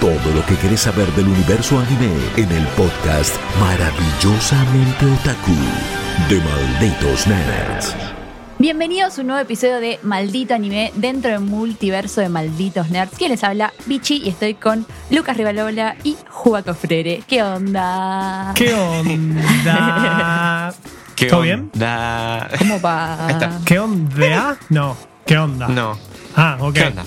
Todo lo que querés saber del universo anime en el podcast Maravillosamente Otaku de Malditos Nerds. Bienvenidos a un nuevo episodio de Maldito Anime dentro del multiverso de Malditos Nerds. ¿Quién les habla? Bichi y estoy con Lucas Rivalola y Juaco Freire. ¿Qué onda? ¿Qué onda? ¿Qué ¿Todo bien? onda? ¿Cómo va? ¿Qué onda? No. ¿Qué onda? No. Ah, ok. ¿Qué onda?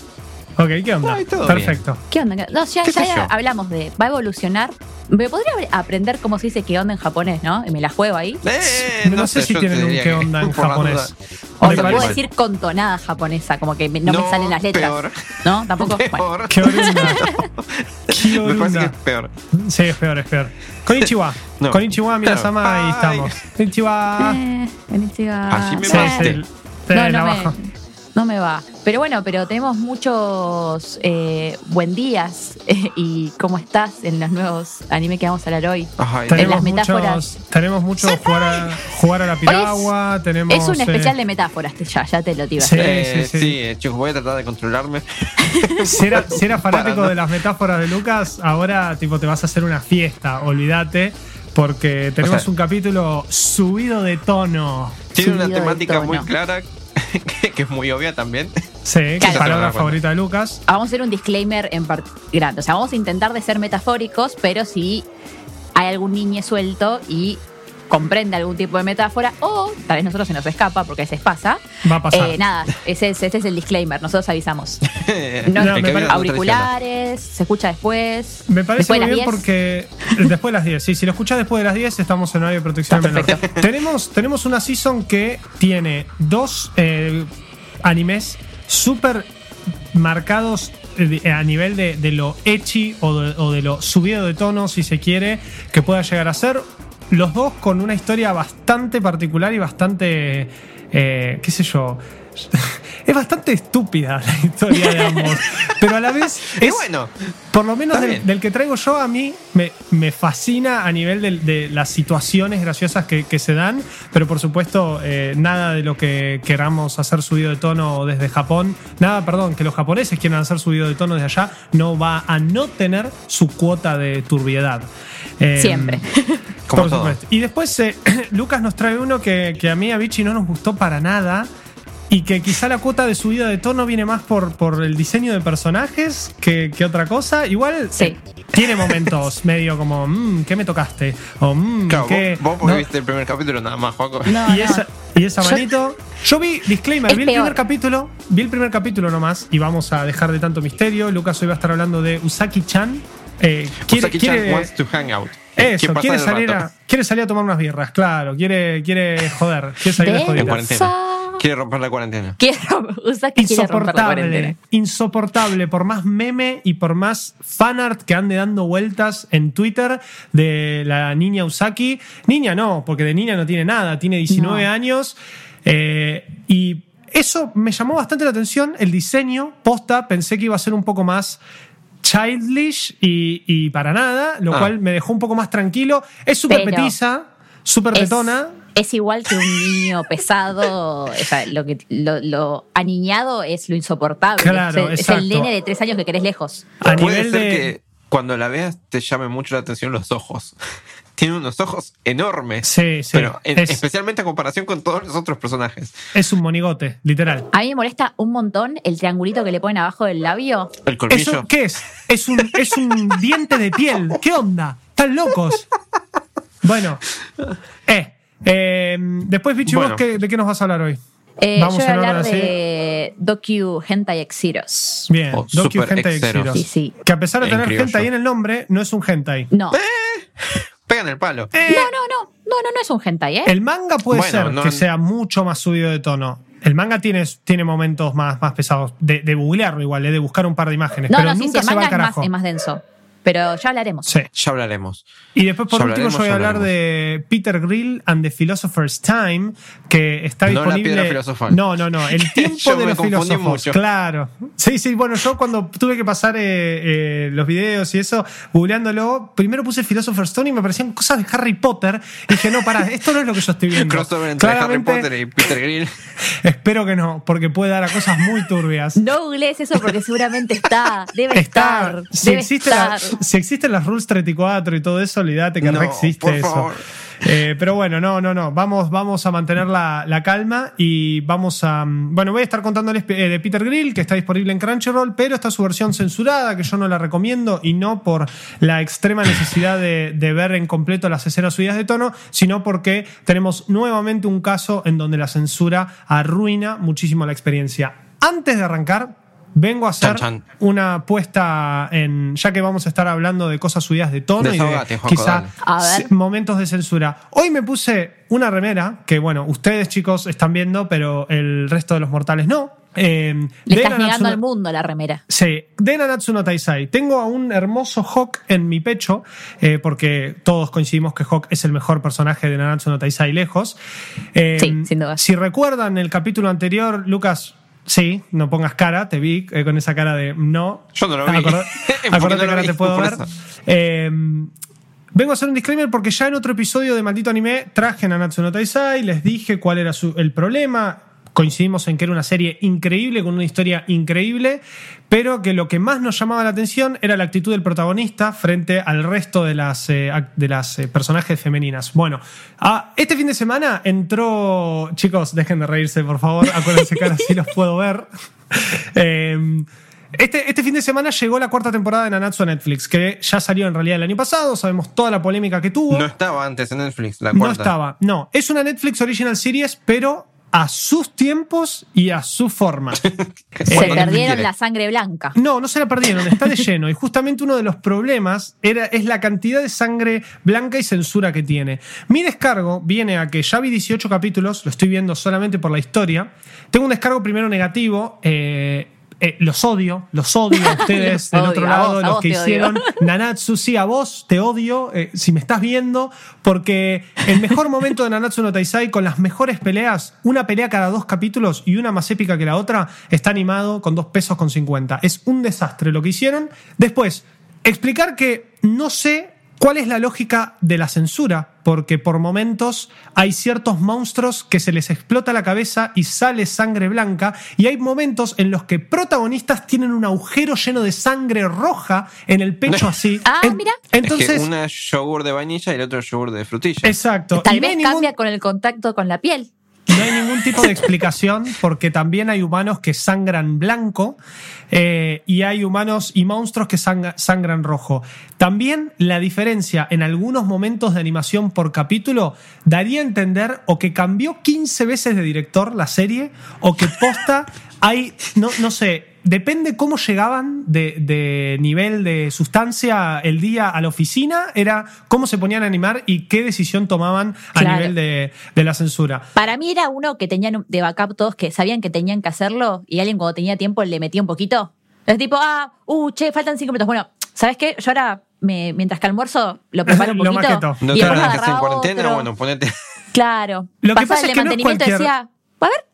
Ok, ¿qué onda? Ay, todo Perfecto. ¿Qué onda? No, ya, ¿Qué ya hablamos de. Va a evolucionar. Me podría aprender cómo se dice qué onda en japonés, ¿no? Y me la juego ahí. Eh, No, sé si tienen un qué onda en japonés. O Me se puedo decir con tonada japonesa, como que no, me salen las letras. peor. ¿No? Tampoco. Bueno. Peor. ¿Qué onda? ¿Qué Me parece que es peor. Sí, es peor, es peor. Konnichiwa. No. Konnichiwa, Minasama, Claro. ahí estamos. Konnichiwa. Eh, konnichiwa. Así me Sí, va. sí, te No, no me. No me va. Pero bueno, pero tenemos muchos eh, buen días eh, y cómo estás en los nuevos anime que vamos a hablar hoy. Ay, En Tenemos las metáforas. muchos, tenemos mucho jugar a, jugar a la piragua, tenemos... Es un eh, especial de metáforas, ya, ya te lo digo. Sí. eh, sí, sí. sí, eh, chicos, voy a tratar de controlarme. Si era, si era fanático Para, ¿no? de las metáforas de Lucas, ahora tipo te vas a hacer una fiesta, olvídate, porque tenemos O sea- un capítulo subido de tono. Tiene una temática muy clara, que, que es muy obvia también. Sí, que Claro. es palabra favorita de Lucas. Vamos a hacer un disclaimer en grande. O sea, vamos a intentar de ser metafóricos, pero si hay algún niño suelto y comprende algún tipo de metáfora, o tal vez nosotros se nos escapa, porque a veces pasa. Va a pasar. eh, nada, ese es, ese es el disclaimer, nosotros avisamos. No, me auriculares, se escucha después. Me parece muy las bien 10. porque después de las 10, sí, si lo escuchás después de las 10 estamos en horario de protección Está menor. Tenemos, tenemos una season que tiene dos eh, animes súper marcados eh, a nivel de, de lo echi o de, o de lo subido de tono, si se quiere, que pueda llegar a ser. Los dos con una historia bastante particular y bastante, eh, qué sé yo, es bastante estúpida la historia de ambos, pero a la vez Y es, bueno, por lo menos del, que traigo yo a mí me, me fascina a nivel de, las situaciones graciosas que, que se dan, pero por supuesto eh, nada de lo que queramos hacer subido de tono desde Japón, nada, perdón, que los japoneses quieran hacer subido de tono desde allá, no va a no tener su cuota de turbiedad. Eh, Siempre. Como por todo. supuesto. Y después eh, Lucas nos trae uno que, que a mí, a Vichy, no nos gustó para nada. Y que quizá la cuota de subida de tono viene más por, por el diseño de personajes que, que otra cosa. Igual Sí. eh, tiene momentos medio como, mmm, ¿qué me tocaste? O, mmm, claro, ¿qué? vos, vos no. viste el primer capítulo nada más, Juaco. No, y, no. esa, y esa manito. Yo vi, disclaimer, Es vi el peor. primer capítulo, vi el primer capítulo nomás y vamos a dejar de tanto misterio. Lucas hoy va a estar hablando de Usaki-chan. Eh, quiere, Usaki-chan quiere- wants to hang out. Eso, quiere salir, a, quiere salir a tomar unas birras, claro. Quiere, quiere joder, quiere salir de Densa. jodida. En cuarentena. Quiere romper la cuarentena. Quiero, usa que quiere romper la Insoportable, cuarentena. insoportable, por más meme y por más fanart que ande dando vueltas en Twitter de la niña Usaki. Niña no, porque de niña no tiene nada, tiene 19 No. años. eh, y eso me llamó bastante la atención, el diseño, posta, pensé que iba a ser un poco más childish y, y para nada, lo Ah. cual me dejó un poco más tranquilo. Es súper petiza, súper Es, tetona. es igual que un niño pesado. O sea, lo, que, lo, lo aniñado es lo insoportable. Claro, es, es el nene de tres años que querés lejos. A Puede nivel ser de. que cuando la veas te llame mucho la atención los ojos. Tiene unos ojos enormes. Sí, sí. Pero en- Es- especialmente en comparación con todos los otros personajes. Es un monigote, literal. A mí me molesta un montón el triangulito que le ponen abajo del labio. El colmillo. ¿Eso qué es? Es un, es un diente de piel. ¿Qué onda? ¿Están locos? Bueno. Eh, eh, después, Bichi, ¿vos Bueno. qué- ¿de qué nos vas a hablar hoy? Eh, Vamos yo voy a hablar así. de Docu Hentai Exeros. Bien, Oh, Docu Hentai. Exeros. Sí, sí. Que a pesar de En tener hentai en el nombre, no es un hentai. No. Pegan el palo. Eh, No, no, no. No, no, no es un hentai, ¿eh? El manga puede Bueno, ser no- que sea mucho más subido de tono. El manga tiene, tiene momentos más, más pesados. De, de googlearlo igual, eh, de buscar un par de imágenes. No, pero no, sí, sí, nunca el se va manga al es más, carajo. es más denso. Pero ya hablaremos. Sí. Ya hablaremos. Y después, por Ya último, yo voy a hablar de Peter Grill and the Philosopher's Time, que está No la disponible. piedra filosofal. No, no, no. El tiempo Yo de me los filósofos. mucho. Claro. Sí, sí. Bueno, yo cuando tuve que pasar eh, eh, los videos y eso, googleándolo, primero puse Philosopher's Stone y me parecían cosas de Harry Potter. Y dije, no, pará, esto no es lo que yo estoy viendo. Crossover entre Harry Claramente, Potter y Peter Grill. Espero que no, porque puede dar a cosas muy turbias. No googlees eso porque seguramente está. Debe Está, estar. si, debe existe estar. la- si existen las Rules 34 y todo eso, olvídate que No, no existe por eso. favor. Eh, pero bueno, no, no, no. Vamos, vamos a mantener la, la calma y vamos a. mm, Bueno, voy a estar contándoles eh, de Peter Grill, que está disponible en Crunchyroll, pero está su versión censurada, que yo no la recomiendo, y no por la extrema necesidad de, de ver en completo las escenas subidas de tono, sino porque tenemos nuevamente un caso en donde la censura arruina muchísimo la experiencia. Antes de arrancar, vengo a hacer Chan, chan. una puesta en. Ya que vamos a estar hablando de cosas subidas de tono y de Desahogate, quizá ver. s- momentos de censura. Hoy me puse una remera que, bueno, ustedes chicos están viendo, pero el resto de los mortales no. Eh, Le de estás Nanatsu negando no- al mundo la remera. Sí, de Nanatsu no Taisai. Tengo a un hermoso Hawk en mi pecho, eh, porque todos coincidimos que Hawk es el mejor personaje de Nanatsu no Taisai lejos. Eh, Sí, sin duda. Si recuerdan el capítulo anterior, Lucas, sí, no pongas cara, te vi eh, con esa cara de no. Yo no lo vi. Acordate no lo te puedo ver. Eh, Vengo a hacer un disclaimer porque ya en otro episodio de Maldito Anime traje Nanatsu no Taisai, les dije cuál era su- el problema. Coincidimos en que era una serie increíble, con una historia increíble, pero que lo que más nos llamaba la atención era la actitud del protagonista frente al resto de las, eh, de las eh, personajes femeninas. Bueno, ah, este fin de semana entró. Chicos, dejen de reírse, por favor. Acuérdense que ahora sí los puedo ver. Eh, este, este fin de semana llegó la cuarta temporada de Nanatsu a Netflix, que ya salió en realidad el año pasado, sabemos toda la polémica que tuvo. No estaba antes en Netflix, la No cuarta. estaba, no. Es una Netflix Original Series, pero a sus tiempos y a su forma. Se perdieron la sangre blanca. No, no se la perdieron, está de lleno. Y justamente uno de los problemas era, es la cantidad de sangre blanca y censura que tiene. Mi descargo viene a que ya vi 18 capítulos, lo estoy viendo solamente por la historia. Tengo un descargo primero negativo. eh, eh, los odio, los odio a ustedes del odio, otro lado, vos, los que hicieron Nanatsu, sí, a vos te odio, eh, si me estás viendo, porque el mejor momento de Nanatsu no Taisai, con las mejores peleas, una pelea cada dos capítulos y una más épica que la otra, está animado con dos pesos con 50. Es un desastre lo que hicieron. Después, explicar que no sé cuál es la lógica de la censura, porque por momentos hay ciertos monstruos que se les explota la cabeza y sale sangre blanca, y hay momentos en los que protagonistas tienen un agujero lleno de sangre roja en el pecho así. Ah, En- mira. Entonces, es que una es yogur de vainilla y el otro es yogur de frutilla. exacto. Tal Y vez cambia con el contacto con la piel. No hay ningún tipo de explicación porque también hay humanos que sangran blanco eh, y hay humanos y monstruos que sang- sangran rojo. También la diferencia en algunos momentos de animación por capítulo daría a entender o que cambió 15 veces de director la serie o que posta hay, no, no sé, depende cómo llegaban de, de nivel de sustancia el día a la oficina, era cómo se ponían a animar y qué decisión tomaban a Claro. nivel de, de la censura. Para mí era uno que tenían de backup todos que sabían que tenían que hacerlo y alguien cuando tenía tiempo le metía un poquito. Es tipo, ah, uh, che, faltan cinco minutos. Bueno, ¿sabes qué? Yo ahora, me- mientras que almuerzo, lo preparo un Lo poquito. maqueto. No y te después que en cuarentena, otro. bueno, ponete. Claro. Lo que pasa el es de que no es cualquier- decía, a ver,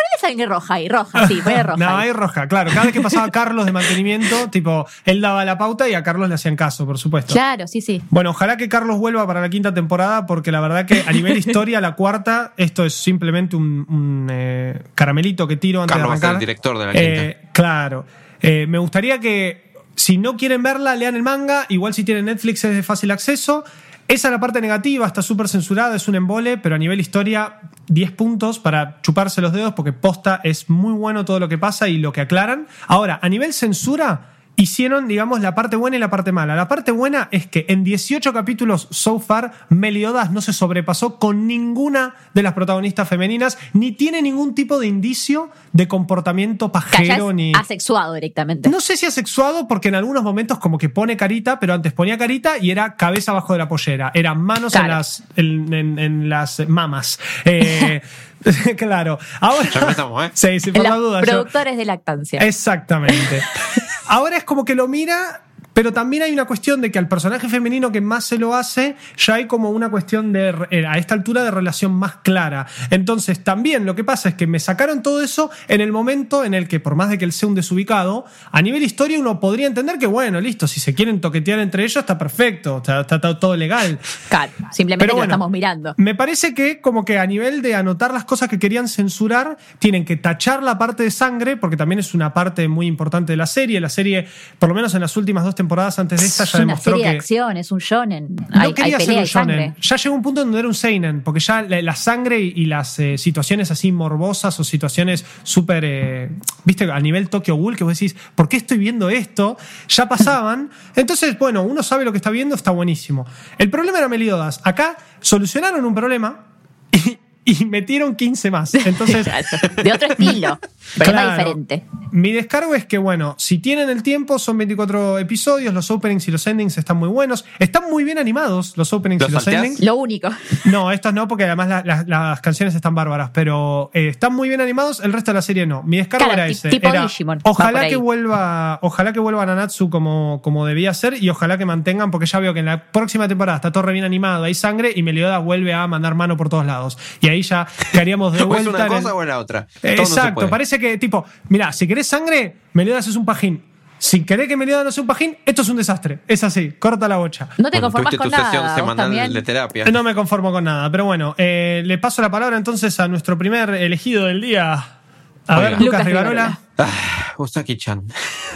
ponele sangre roja ahí, roja, sí, ponele roja. No, ahí. hay roja, claro. Cada vez que pasaba Carlos de mantenimiento, tipo, él daba la pauta y a Carlos le hacían caso, por supuesto. Claro, sí, sí. Bueno, ojalá que Carlos vuelva para la quinta temporada, porque la verdad que a nivel historia, la cuarta, esto es simplemente un, un, eh, caramelito que tiro antes Carlos va a de ser arrancar. el director de la Eh, claro. Eh, me gustaría que, si no quieren verla, lean el manga. Igual si tienen Netflix es de fácil acceso. Esa es la parte negativa, está súper censurada, es un embole, pero a nivel historia, 10 puntos para chuparse los dedos porque posta es muy bueno todo lo que pasa y lo que aclaran. Ahora, a nivel censura, hicieron, digamos, la parte buena y la parte mala. La parte buena es que en 18 capítulos so far, Meliodas no se sobrepasó con ninguna de las protagonistas femeninas, ni tiene ningún tipo de indicio de comportamiento pajero ni. asexuado directamente. No sé si asexuado, porque en algunos momentos como que pone carita, pero antes ponía carita y era cabeza abajo de la pollera. Eran manos en, las, en, en- en las mamas. Eh, claro. Ahora. Ya empezamos, ¿eh? Sí, sí, por la duda. yo- productores de lactancia. Exactamente. Ahora es como que lo mira, pero también hay una cuestión de que al personaje femenino que más se lo hace, ya hay como una cuestión de, eh, a esta altura, de relación más clara. Entonces, también lo que pasa es que me sacaron todo eso en el momento en el que, por más de que él sea un desubicado, a nivel historia uno podría entender que, bueno, listo, si se quieren toquetear entre ellos, está perfecto, está, está- está todo legal. Claro, simplemente Pero lo estamos mirando. Me parece que como que a nivel de anotar las cosas que querían censurar, tienen que tachar la parte de sangre, porque también es una parte muy importante de la serie. La serie, por lo menos en las últimas dos temporadas antes de esta, es ya una demostró serie de acción, es un shonen. No hay, hay quería ser pelea un shonen. Ya llegó un punto en donde era un seinen, porque ya la, la sangre y, y las eh, situaciones así morbosas o situaciones súper, eh, viste, a nivel Tokyo Ghoul, que vos decís, ¿por qué estoy viendo esto? Ya pasaban. Entonces, bueno, uno sabe lo que está viendo, está buenísimo. El problema era Meliodas. Acá solucionaron un problema y, y metieron 15 más. Entonces, de otro estilo, pero Claro. más diferente. mi descargo es que, bueno, si tienen el tiempo, son 24 episodios, los openings y los endings están muy buenos. Están muy bien animados los openings ¿Los y los salteás? endings. Lo único. No, estos no, porque además la- la- las canciones están bárbaras, pero eh, están muy bien animados, el resto de la serie no. Mi descargo Claro, era ese. tipo era, Digimon, va por ojalá que vuelva, ojalá que vuelva Nanatsu como, como debía ser y ojalá que mantengan, porque ya veo que en la próxima temporada está todo re bien animado, hay sangre y Meliodas vuelve a mandar mano por todos lados. Y ahí ya quedaríamos de ¿O es vuelta. una el- cosa o la otra? Todo Exacto, parece que, tipo, mira, si querés sangre, Meliodas es un pajín. Si querés que Meliodas no sea un pajín, esto es un desastre. Es así, corta la bocha. No te conformas con tu nada. semanal también. de terapia. No me conformo con nada, pero bueno, eh, le paso la palabra entonces a nuestro primer elegido del día. A Oiga. ver, Lucas Lucas Rivarola. Ah, Usaki-chan.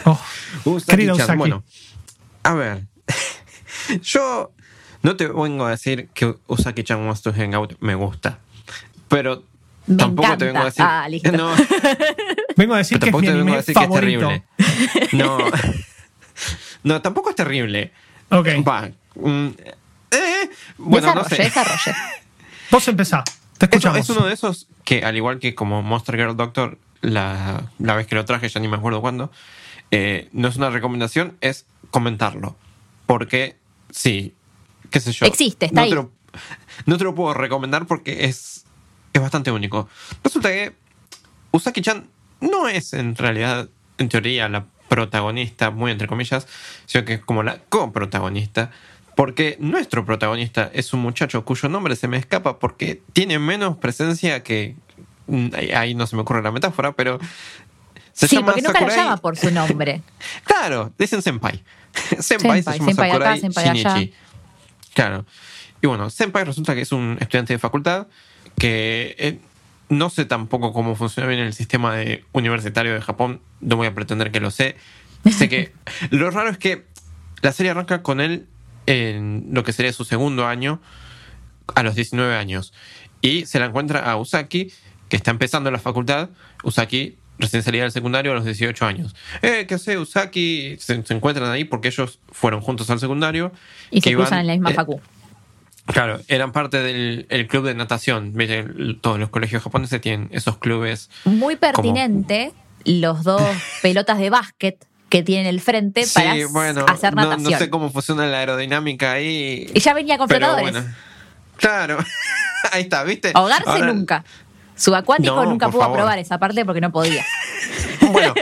Oh, Usaki-chan. Usaki. Bueno, a ver. Yo no te vengo a decir que Usaki-chan Wants to Hang Out me gusta. Pero Me tampoco te vengo a decir. Ah, listo. No, vengo a decir que es tampoco mi te vengo a anime decir favorito. que es terrible. No. No, tampoco es terrible. Ok, Va. mm, eh, bueno, no desarrolle, sé. desarrolle. vos empezá. Te Eso escuchamos. es uno de esos que, al igual que como Monster Girl Doctor, la, la vez que lo traje, ya ni me acuerdo cuándo, eh, no es una recomendación, es comentarlo. Porque, sí, qué sé yo. Existe, está no ahí. Te lo, no te lo puedo recomendar porque es, es bastante único. Resulta que Usaki-chan no es en realidad, en teoría, la protagonista, muy entre comillas, sino que es como la coprotagonista. Porque nuestro protagonista es un muchacho cuyo nombre se me escapa porque tiene menos presencia que. ahí- no se me ocurre la metáfora, pero. Se Sí, llama porque nunca Sakurai- llama por su nombre. Claro, dicen senpai. senpai, se Senpai, llama senpai acá, Sakurai senpai allá. Shinichi. Claro. Y bueno, senpai resulta que es un estudiante de facultad que eh, no sé tampoco cómo funciona bien el sistema de universitario de Japón. No voy a pretender que lo sé. Sé que lo raro es que la serie arranca con él en lo que sería su segundo año a los 19 años. Y se la encuentra a Usaki, que está empezando la facultad. Usaki recién salida del secundario a los 18 años. Eh, ¿qué hace Usaki? Se, se encuentran ahí porque ellos fueron juntos al secundario. Y que se cruzan iban- en la misma eh, facu. Claro, eran parte del el club de natación. Todos los colegios japoneses tienen esos clubes. Muy pertinente los dos pelotas de básquet que tienen el frente para bueno, hacer no, natación. no sé cómo funciona la aerodinámica ahí. Y ya venía con flotadores. bueno. Claro, ahí está, ¿viste? Ahogarse Ahora- nunca. Subacuático No, nunca pudo favor. aprobar esa parte porque no podía. Bueno,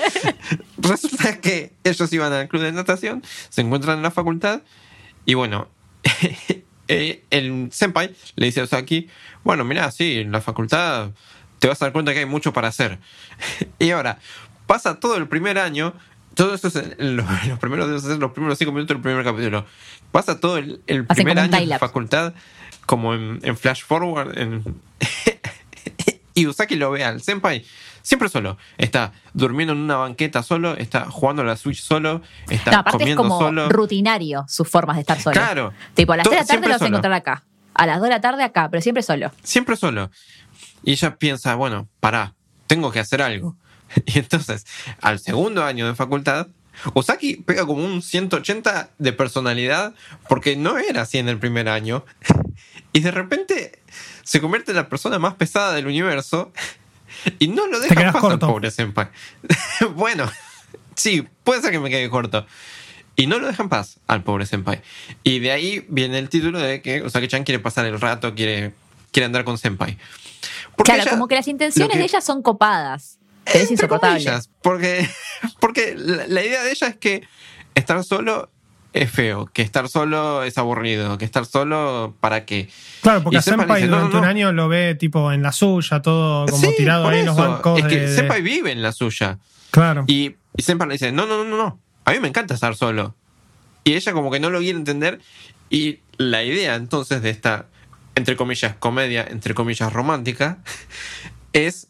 resulta que ellos iban al club de natación, se encuentran en la facultad y bueno, eh, el senpai le dice a Osaki, bueno, mira, sí, en la facultad te vas a dar cuenta que hay mucho para hacer. y ahora, pasa todo el primer año, todo esto es en los, los primeros los primeros cinco minutos del primer capítulo, pasa todo el, primer año en la facultad como en, en flash forward, en, y Usaki lo ve al senpai Siempre solo. Está durmiendo en una banqueta solo, está jugando a la Switch solo, está No, aparte es comiendo como solo. rutinario sus formas de estar solo. Claro. Tipo, a las Todo- 3 de la tarde lo vas a encontrar acá. A las 2 de la tarde acá, pero siempre solo. Siempre solo. Y ella piensa, bueno, pará, tengo que hacer algo. Y entonces, al segundo año de facultad, Usaki pega como un 180 de personalidad porque no era así en el primer año. Y de repente se convierte en la persona más pesada del universo y no lo deja quedas pasar, corto. pobre senpai. bueno, sí, puede ser que me quede corto. Y no lo dejan paz al pobre senpai. Y de ahí viene el título de que Usaki-chan quiere pasar el rato, quiere, quiere andar con senpai. Porque claro, ella- como que las intenciones que- de ella son copadas. Pero es insoportable. comillas, porque, porque la, la idea de ella es que estar solo es feo, que estar solo es aburrido, que estar solo para qué. Claro, porque Y a Senpai dice, durante no, un año lo ve tipo en la suya, todo como Sí, tirado ahí en los bancos. Es que de- Senpai vive en la suya. Claro. Y, y Senpai le dice, no, no, no, no, no, a mí me encanta estar solo. Y ella como que no lo quiere entender. Y la idea entonces de esta, entre comillas, comedia, entre comillas, romántica, es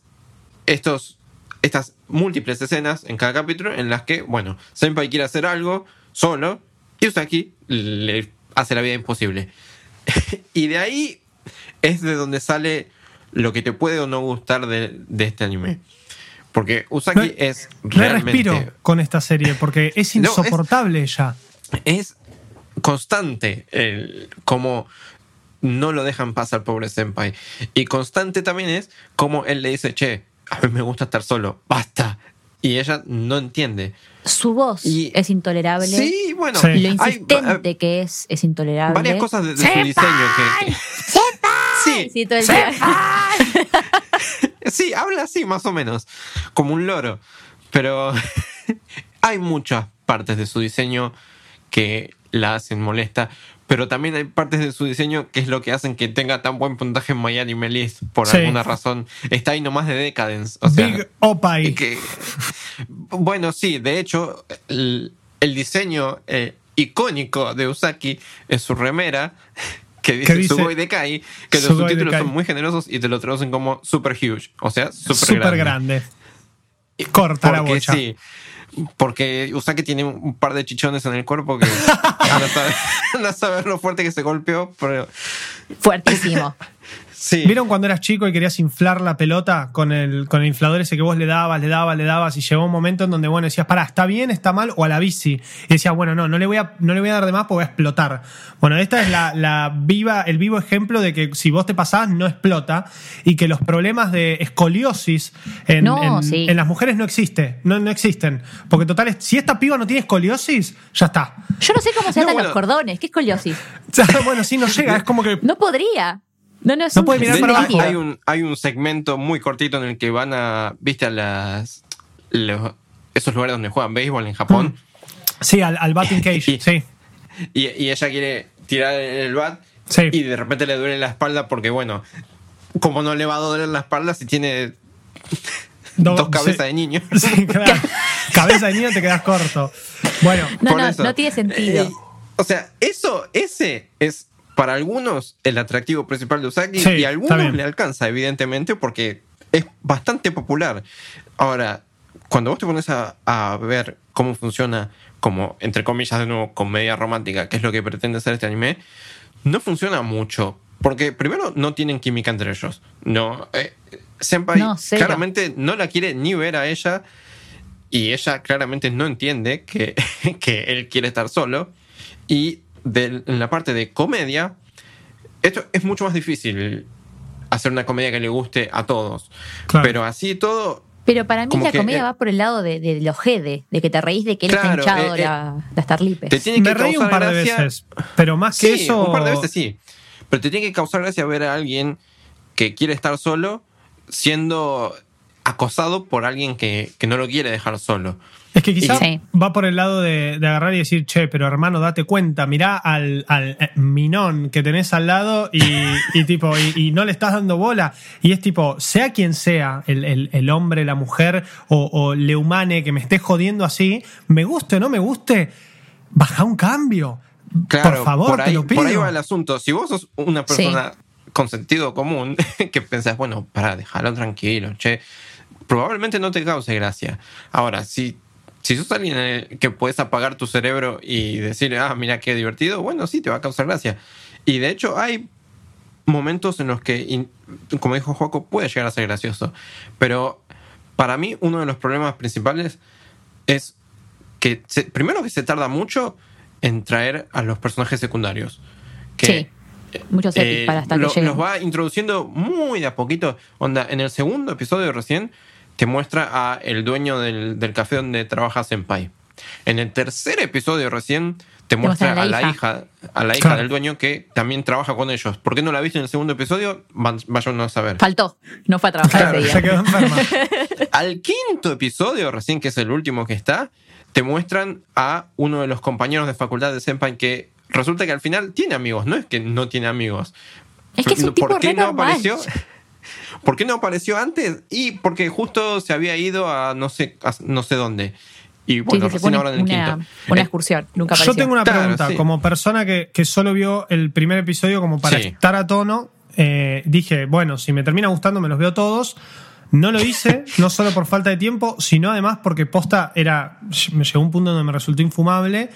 estos, estas múltiples escenas en cada capítulo en las que, bueno, Senpai quiere hacer algo solo y Usaki le hace la vida imposible. y de ahí es de donde sale lo que te puede o no gustar de, de este anime. Porque Usaki No- es realmente... respiro con esta serie porque es No, es- insoportable ya. es constante el como no lo dejan pasar pobre senpai. Y constante también es como él le dice, che, a mí me gusta estar solo, basta. Y ella no entiende. Su voz Y- es intolerable. Sí, bueno, Sí. Lo hay insistente eh, que es, es intolerable. varias cosas de, de su diseño que... que- sí, Sí, todo el día. sí, habla así más o menos, como un loro. Pero hay muchas partes de su diseño que la hacen molesta. Pero también hay partes de su diseño que es lo que hacen que tenga tan buen puntaje en My Anime List por Sí. alguna razón. Está ahí nomás de Decadence. O sea, Big Opie. que- bueno, sí, de hecho, el, el diseño eh, icónico de Usaki es su remera. Que dice, dice Sugoi Dekai, que los subtítulos son muy generosos y te lo traducen como super huge, o sea, super, Súper grande. grande. Corta la bocha. sí, porque Usaki tiene un par de chichones en el cuerpo que a saber lo fuerte que se golpeó, pero Fuertísimo. sí. ¿Vieron cuando eras chico y querías inflar la pelota con el, con el inflador ese que vos le dabas, le dabas, le dabas y llegó un momento en donde, bueno, decías, pará, ¿está bien, está mal? O a la bici. Y decías, bueno, no, no le voy a, no le voy a dar de más porque voy a explotar. Bueno, esta es la, la viva, el vivo ejemplo de que si vos te pasás, no explota y que los problemas de escoliosis en, No, en- sí. en las mujeres no existe, no, no existen. Porque total, si esta piba no tiene escoliosis, ya está. Yo no sé cómo se No, atan bueno. los cordones. ¿Qué escoliosis? bueno, sí, no llega, es como que... No podría. No, no, es No un- puede mirar De para hecho, abajo. hay un, hay un segmento muy cortito en el que van a, viste, a las los- esos lugares donde juegan béisbol en Japón. Sí, al, al batting cage, Y- sí. Y, y ella quiere tirar el bat Sí. y de repente le duele la espalda porque, bueno, como no le va a doler la espalda si tiene Do- dos cabezas sí. de niño. Sí, claro. Cabeza de niño te quedas corto. Bueno, No, Por no, eso. no tiene sentido. Eh, o sea, eso, ese es para algunos el atractivo principal de Usagi Sí, y a algunos le alcanza, evidentemente, porque es bastante popular. Ahora, cuando vos te pones a, a ver cómo funciona, como entre comillas de nuevo, comedia romántica, que es lo que pretende hacer este anime, no funciona mucho. Porque primero no tienen química entre ellos. No. Eh, Senpai No, claramente no la quiere ni ver a ella. Y ella claramente no entiende que, que él quiere estar solo. Y de- en la parte de comedia, esto es mucho más difícil hacer una comedia que le guste a todos. Claro. Pero así todo, Pero para mí la que, comedia eh, va por el lado de, de lo jede, de que te reís de que él Claro, está hinchado eh, eh, la, las tarlipes. te tiene me que reí un causar par de gracia- veces. Pero más que Sí, eso. un par de veces sí. Pero te tiene que causar gracia ver a alguien que quiere estar solo siendo acosado por alguien que, que no lo quiere dejar solo. Es que quizás Sí. va por el lado de, de agarrar y decir, che, pero hermano, date cuenta, mirá al, al eh, minón que tenés al lado y, y tipo, y, y no le estás dando bola. Y es tipo, sea quien sea, el, el- el hombre, la mujer o, o le humane que me esté jodiendo así, me guste o no me guste, baja un cambio. Claro, por favor, ahí, te lo pido. por ahí va el asunto. Si vos sos una persona con sentido común, que pensás, bueno, para dejarlo tranquilo, che, probablemente no te cause gracia. Ahora, si, si sos alguien que puedes apagar tu cerebro y decir, ah, mira qué divertido, bueno, sí, te va a causar gracia. Y de hecho hay momentos en los que, como dijo Joaco, puede llegar a ser gracioso. Pero para mí uno de los problemas principales es que, se- primero que se tarda mucho en traer a los personajes secundarios. Que, Sí. Muchos eh, para hasta lo- que los va introduciendo muy de a poquito. Onda, en el segundo episodio recién te muestra a el dueño del, del café donde trabaja Senpai. En el tercer episodio recién te muestra a a la la hija. hija, a la hija Claro. del dueño que también trabaja con ellos. ¿Por qué no la viste en el segundo episodio? Vayan a saber. Faltó. No fue a trabajar Claro, ese día. se quedó enferma. Al quinto episodio, recién que es el último que está, te muestran a uno de los compañeros de facultad de Senpai que resulta que al final tiene amigos, no es que no tiene amigos. Es que es un tipo ¿Por qué re no normal. apareció? ¿Por qué no apareció antes? Y porque justo se había ido a no sé, a no sé dónde. Y bueno, sí, recién ahora en el una, quinto. una Eh, excursión. Nunca Yo apareció. tengo una Claro, pregunta. sí. Como persona que, que solo vio el primer episodio como para Sí. estar a tono, eh, dije, bueno, si me termina gustando me los veo todos. No lo hice, no solo por falta de tiempo, sino además porque posta era. Me llegó un punto donde me resultó infumable.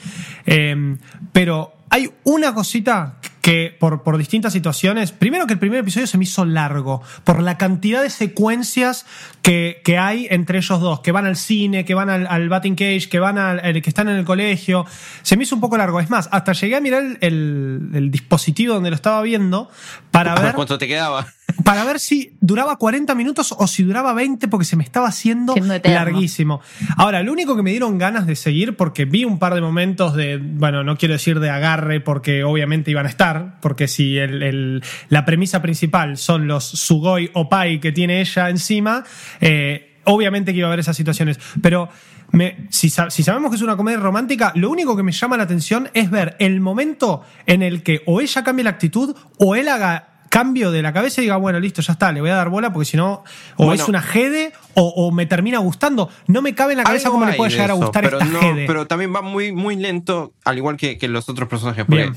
Eh, pero hay una cosita que por, por distintas situaciones. Primero que el primer episodio se me hizo largo. Por la cantidad de secuencias que, que hay entre ellos dos. Que van al cine, que van al, al batting cage, que van al, el- que están en el colegio. Se me hizo un poco largo. Es más, hasta llegué a mirar el, el- el dispositivo donde lo estaba viendo para ver ¿Cuánto te quedaba? para ver si duraba 40 minutos o si duraba 20 porque se me estaba haciendo larguísimo. Ahora, lo único que me dieron ganas de seguir porque vi un par de momentos de, bueno, no quiero decir de agarre porque obviamente iban a estar, porque si el- el- la premisa principal son los sugoi o pai que tiene ella encima, eh, obviamente que iba a haber esas situaciones. Pero me- si, sa- si sabemos que es una comedia romántica, lo único que me llama la atención es ver el momento en el que o ella cambie la actitud o él haga cambio de la cabeza y diga, bueno, listo, ya está, le voy a dar bola porque si no, o Bueno. es una jede o, o me termina gustando. No me cabe en la cabeza cómo le puede de llegar a gustar pero esta no- jede. Pero también va muy, muy lento, al igual que, que los otros personajes. Porque Bien.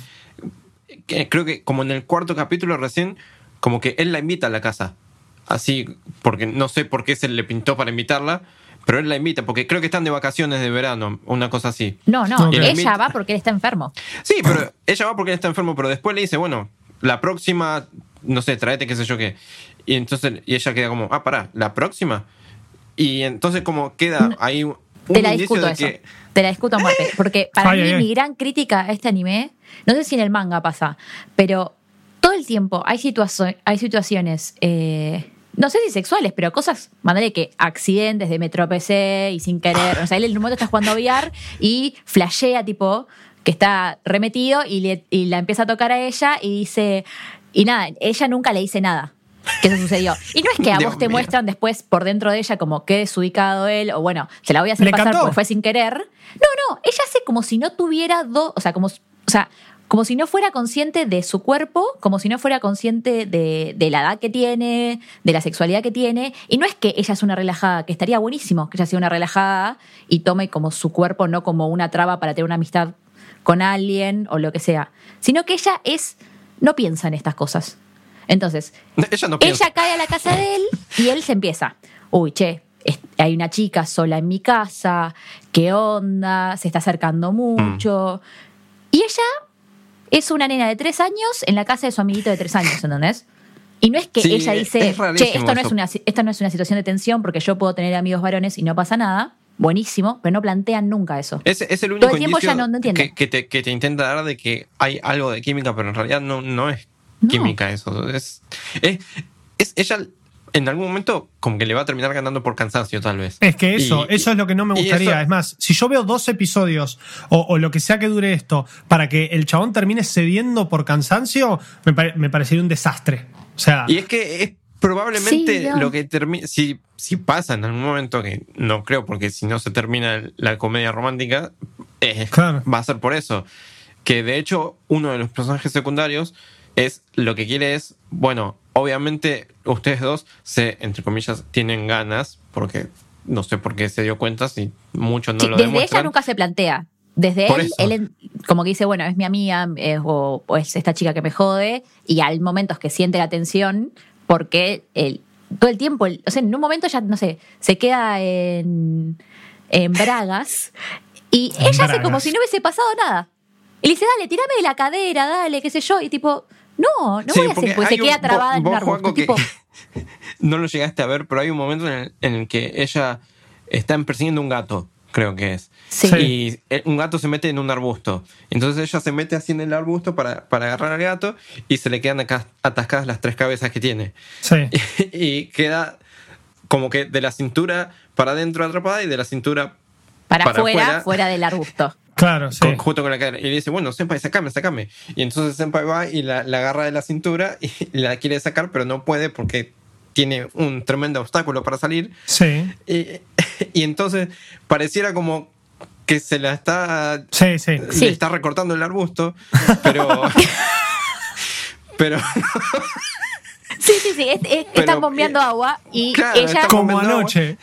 Creo que como en el cuarto capítulo recién, como que él la invita a la casa. Así, porque no sé por qué se le pintó para invitarla, pero él la invita, porque creo que están de vacaciones de verano, una cosa así. No, no, ella va porque él está enfermo. Sí, pero ella va porque él está enfermo, pero después le dice, bueno, la próxima, no sé, tráete qué sé yo qué. Y entonces, y ella queda como, ah, pará, la próxima. Y entonces como queda ahí Te la discuto de eso. que Te la discuto a muerte. Porque para Ay, mí, ay, ay. mi gran crítica a este anime, no sé si en el manga pasa, pero todo el tiempo hay, situa- hay situaciones, eh, no sé si sexuales, pero cosas, mandaré que accidentes de me tropecé y sin querer. O sea, él en un momento está jugando VR y flashea, tipo, que está remetido y, le- y la empieza a tocar a ella y dice. Y nada, ella nunca le dice nada. Que eso sucedió. Y no es que a Dios vos te mío. muestran después por dentro de ella como qué desubicado él, o bueno, se la voy a hacer Le pasar cantó. porque fue sin querer. No, no, ella hace como si no tuviera dos, o sea, como, o sea, como si no fuera consciente de su cuerpo, como si no fuera consciente de, de la edad que tiene, de la sexualidad que tiene. Y no es que ella es una relajada, que estaría buenísimo que ella sea una relajada y tome como su cuerpo no como una traba para tener una amistad con alguien o lo que sea, sino que ella es, no piensa en estas cosas. Entonces, ella no piensa. ella cae a la casa de él y él se empieza. Uy, che, hay una chica sola en mi casa, ¿qué onda? Se está acercando mucho. Y ella es una nena de tres años en la casa de su amiguito de tres años, ¿entendés? Y no es que Sí, ella dice, es che, esto no, es una, esto no es una situación de tensión porque yo puedo tener amigos varones y no pasa nada. Buenísimo, pero no plantean nunca eso. Es, es el Todo el tiempo ella no- no entiende. que, que te, que te intenta dar de que hay algo de química, pero en realidad no, no es No. química eso. Es, es, es- ella en algún momento como que le va a terminar ganando por cansancio, tal vez. Es que eso, Y- eso es lo que no me gustaría. eso- Es más, si yo veo dos episodios o, o lo que sea que dure esto para que el chabón termine cediendo por cansancio, me, pare- me parecería un desastre. O sea, Y es que es probablemente Sí, no. lo que termina. Si, si pasa en algún momento, que no creo, porque si no se termina la comedia romántica, eh, Claro. va a ser por eso. Que de hecho, uno de los personajes secundarios es lo que quiere es, bueno, obviamente ustedes dos se, entre comillas, tienen ganas, porque no sé por qué se dio cuenta, si muchos no Sí, lo desde ella nunca se plantea. Desde Por él, eso. él como que dice, bueno, es mi amiga eh, o, o es esta chica que me jode, y hay momentos que siente la tensión porque él, todo el tiempo. O sea, en un momento ya, no sé, se queda en, en Bragas y En ella hace bragas. como si no hubiese pasado nada. Y le dice, dale, tirame de la cadera, dale, qué sé yo. Y tipo, no, no Sí, voy a hacer, porque se un- queda trabada en un arbusto. Tipo, no lo llegaste a ver, pero hay un momento en el, en el que ella está persiguiendo un gato, creo que es. Sí. Y eh, un gato se mete en un arbusto. Entonces ella se mete así en el arbusto para, para agarrar al gato y se le quedan acá atascadas las tres cabezas que tiene. Sí. y queda como que de la cintura para adentro atrapada y de la cintura para, para afuera, afuera. fuera del arbusto. Claro, sí. con- junto con la cadera. Y le dice, bueno, Senpai, sacame, sacame. Y entonces Senpai va y la, la agarra de la cintura y la quiere sacar, pero no puede porque tiene un tremendo obstáculo para salir. Sí. Y, y entonces pareciera como que se la está. Sí, sí. Sí. Le está recortando el arbusto, pero. pero. Sí, sí, sí. es- es- Pero, están bombeando eh, agua y claro, ella. Como anoche.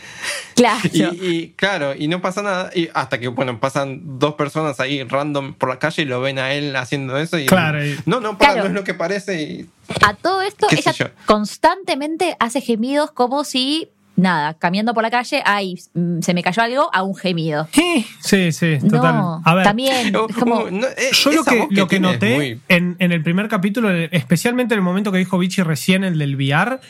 Claro. Y, y, claro, y no pasa nada. Y hasta que, bueno, pasan dos personas ahí random por la calle y lo ven a él haciendo eso. Y Claro, y- no, no, para, Claro. no es lo que parece. Y, A todo esto, ¿Qué sé ella constantemente hace gemidos como si, nada, caminando por la calle, ay, mm, se me cayó algo, a un gemido. Sí, sí, total. No, a ver, también, es como, no, eh, Yo lo que, lo que noté muy- en, en el primer capítulo, especialmente en el momento que dijo Vichy recién, el del VR,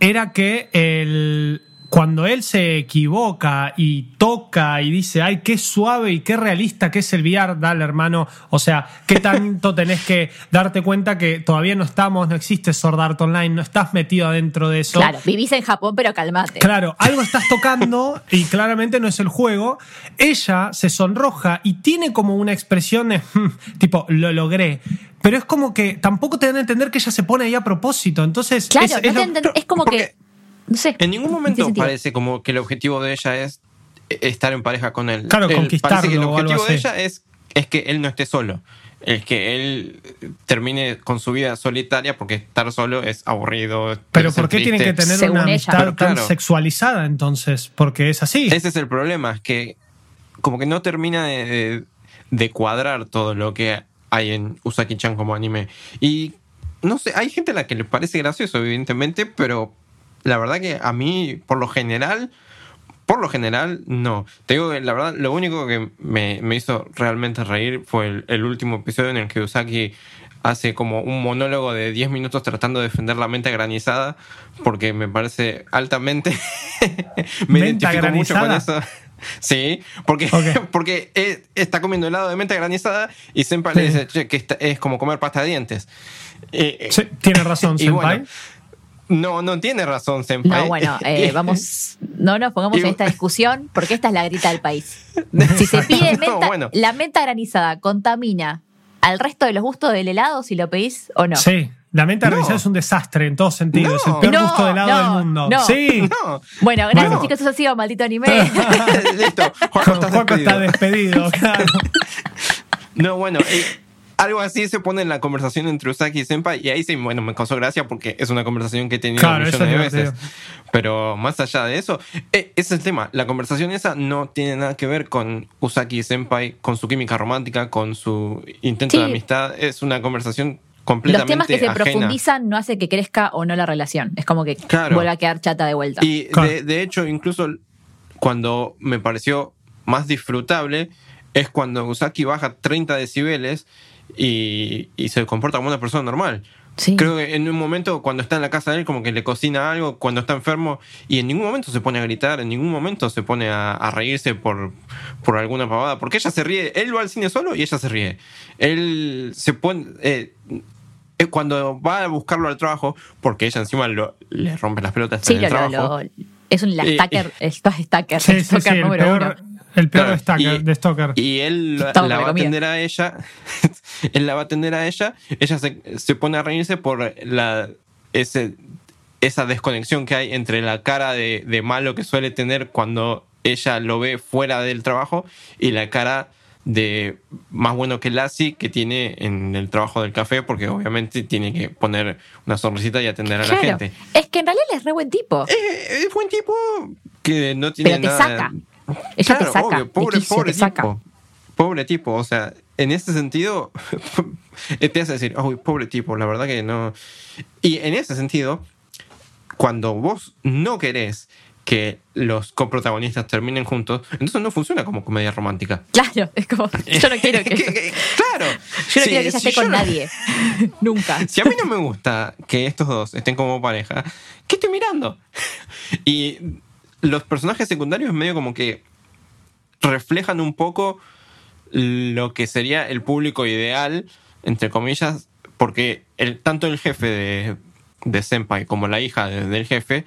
era que el, cuando él se equivoca y toca y dice, ay, qué suave y qué realista que es el VR, dale hermano, o sea, qué tanto tenés que darte cuenta que todavía no estamos, no existe Sword Art Online, no estás metido adentro de eso. claro, vivís en Japón, pero calmate. Claro, algo estás tocando y claramente no es el juego. Ella se sonroja y tiene como una expresión de, "Hmm", tipo, lo logré. Pero es como que tampoco te dan a entender que ella se pone ahí a propósito. Entonces, Claro, es, no es te lo- enten- es como porque que, no sé. En ningún momento parece como que el objetivo de ella es eh, estar en pareja con él. Claro, El- conquistarlo Parece que el objetivo de ella es, es que él no esté solo. Es que él termine con su vida solitaria porque estar solo es aburrido. Pero ¿por qué tienen triste. que tener Según una amistad Pero tan claro. sexualizada entonces? Porque es así. Ese es el problema, es que como que no termina de, de- de cuadrar todo lo que hay en Usaki-chan como anime. Y no sé, hay gente a la que le parece gracioso, evidentemente, pero la verdad que a mí, por lo general, por lo general, no. Te digo que la verdad, lo único que me, me hizo realmente reír fue el, el último episodio en el que Usaki hace como un monólogo de 10 minutos tratando de defender la mente granizada, porque me parece altamente... me ¿Menta identifico mucho con eso. Sí, porque, porque eh, está comiendo helado de menta granizada y Senpai le dice "Che, que es como comer pasta de dientes. Eh, Sí, tiene razón, Senpai. bueno, no, no tiene razón, Senpai. No, bueno, eh, vamos, no nos pongamos en esta discusión porque esta es la grita del país. Si se pide No, menta, bueno. la menta granizada contamina al resto de los gustos del helado si lo pedís o no. Sí, la menta No. granizada es un desastre en todos sentidos. No. Es el peor No, gusto de helado no, del mundo. no. Sí. No. Bueno, gracias Bueno. chicos, eso ha sido maldito anime. Listo, Juaco está despedido. despedido, claro. No, bueno, eh, algo así se pone en la conversación entre Usaki y Senpai y ahí sí, bueno, me causó gracia porque es una conversación que he tenido Claro, millones de es veces. Pero más allá de eso, eh, ese es el tema. La conversación esa no tiene nada que ver con Usaki y Senpai, con su química romántica, con su intento de amistad. Es una conversación Los completamente temas que se ajena. profundizan no hace que crezca o no la relación. Es como que Claro. vuelve a quedar chata de vuelta. Y Claro. de, de hecho, incluso cuando me pareció más disfrutable es cuando Usaki baja 30 decibeles y, y se comporta como una persona normal. Sí. Creo que en un momento, cuando está en la casa de él, como que le cocina algo, cuando está enfermo, y en ningún momento se pone a gritar, en ningún momento se pone a, a reírse por, por alguna pavada, porque ella se ríe, él va al cine solo y ella se ríe. Él se pone... eh, eh, cuando va a buscarlo al trabajo, porque ella encima lo- le rompe las pelotas Sí, en el lo, trabajo. lo- es un la stacker, es stacker, Sí, sí, sí, stalker el número peor, uno. El peor Claro, de, Stalker, y- de Stalker. Y él la, va a atender a ella. él la va a atender a ella. Ella se, se pone a reírse por la ese, esa desconexión que hay entre la cara de, de malo que suele tener cuando ella lo ve fuera del trabajo y la cara de más bueno que Lassie que tiene en el trabajo del café porque obviamente tiene que poner una sonrisita y atender a la gente. Es que en realidad es re buen tipo. Eh, es buen tipo que no tiene Pero te nada... saca. Ella te Claro, saca. obvio, pobre, quicio, pobre te saca. tipo. Pobre tipo, o sea, en ese sentido, te hace decir, uy, pobre tipo, la verdad que no. Y en ese sentido, cuando vos no querés que los coprotagonistas terminen juntos, entonces no funciona como comedia romántica. Claro, es como, yo no quiero que... claro. Yo no quiero que ella si esté con no- nadie. Nunca. Si a mí no me gusta que estos dos estén como pareja, ¿qué estoy mirando? Y los personajes secundarios medio como que reflejan un poco lo que sería el público ideal, entre comillas, porque el, tanto el jefe de, de Senpai como la hija de- del jefe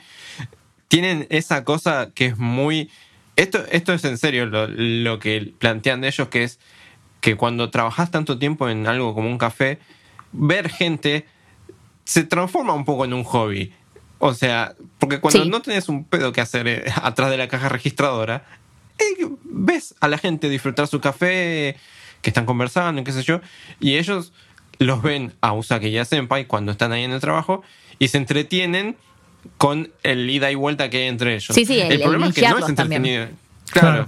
tienen esa cosa que es muy... Esto, esto es en serio lo, lo que plantean de ellos, que es que cuando trabajas tanto tiempo en algo como un café, ver gente se transforma un poco en un hobby. O sea, porque cuando Sí. no tenés un pedo que hacer eh, atrás de la caja registradora, eh, ves a la gente disfrutar su café, que están conversando, y qué sé yo, y ellos los ven a Usaki y a Senpai cuando están ahí en el trabajo y se entretienen con el ida y vuelta que hay entre ellos. Sí, sí, el- el problema es que no es también. entretenido. Claro.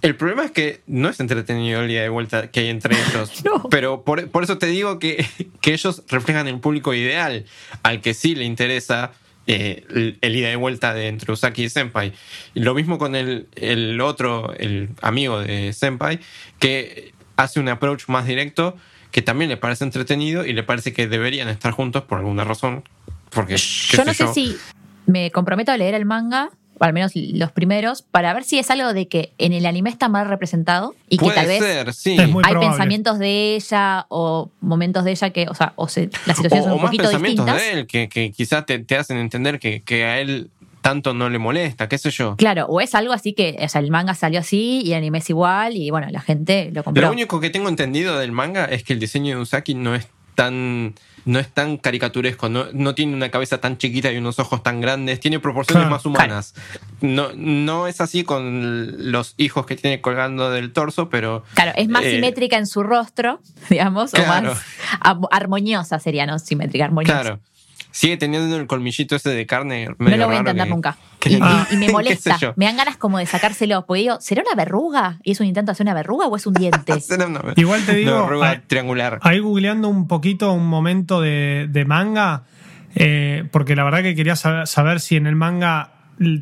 El problema es que no es entretenido el ida y vuelta que hay entre ellos. No. Pero por, por eso te digo que, que ellos reflejan el público ideal, al que sí le interesa eh, el, ida y vuelta de entre Usaki y Senpai. Y lo mismo con el, el otro, el amigo de Senpai, que hace un approach más directo, que también le parece entretenido y le parece que deberían estar juntos por alguna razón. Porque, Yo no sé yo. si me comprometo a leer el manga, o al menos los primeros, para ver si es algo de que en el anime está mal representado y que Puede tal vez ser, sí. Hay probable. pensamientos de ella o momentos de ella que, o sea, o se, las situaciones o, son o un más poquito pensamientos distintas. de él que, que quizás te, te hacen entender que, que a él tanto no le molesta, qué sé yo. Claro, o es algo así que, o sea, el manga salió así y el anime es igual y bueno, la gente lo compró. Lo único que tengo entendido del manga es que el diseño de Usaki no es tan no es tan caricaturesco, no, no tiene una cabeza tan chiquita y unos ojos tan grandes, tiene proporciones más humanas. No, no es así con los hijos que tiene colgando del torso, pero Claro, es más eh, simétrica en su rostro, digamos, Claro. o más armoniosa sería, ¿no? Simétrica, armoniosa. Claro. Sigue teniendo el colmillito ese de carne. No lo voy a que- nunca. que- Y, y- Ah, y me molesta. Me dan ganas como de sacárselo. Porque digo, ¿será una verruga? ¿Y es un intento de hacer una verruga o es un diente? Igual te digo, una arruga hay- triangular. Ahí googleando un poquito un momento de, de manga, eh, porque la verdad que quería saber, saber si en el manga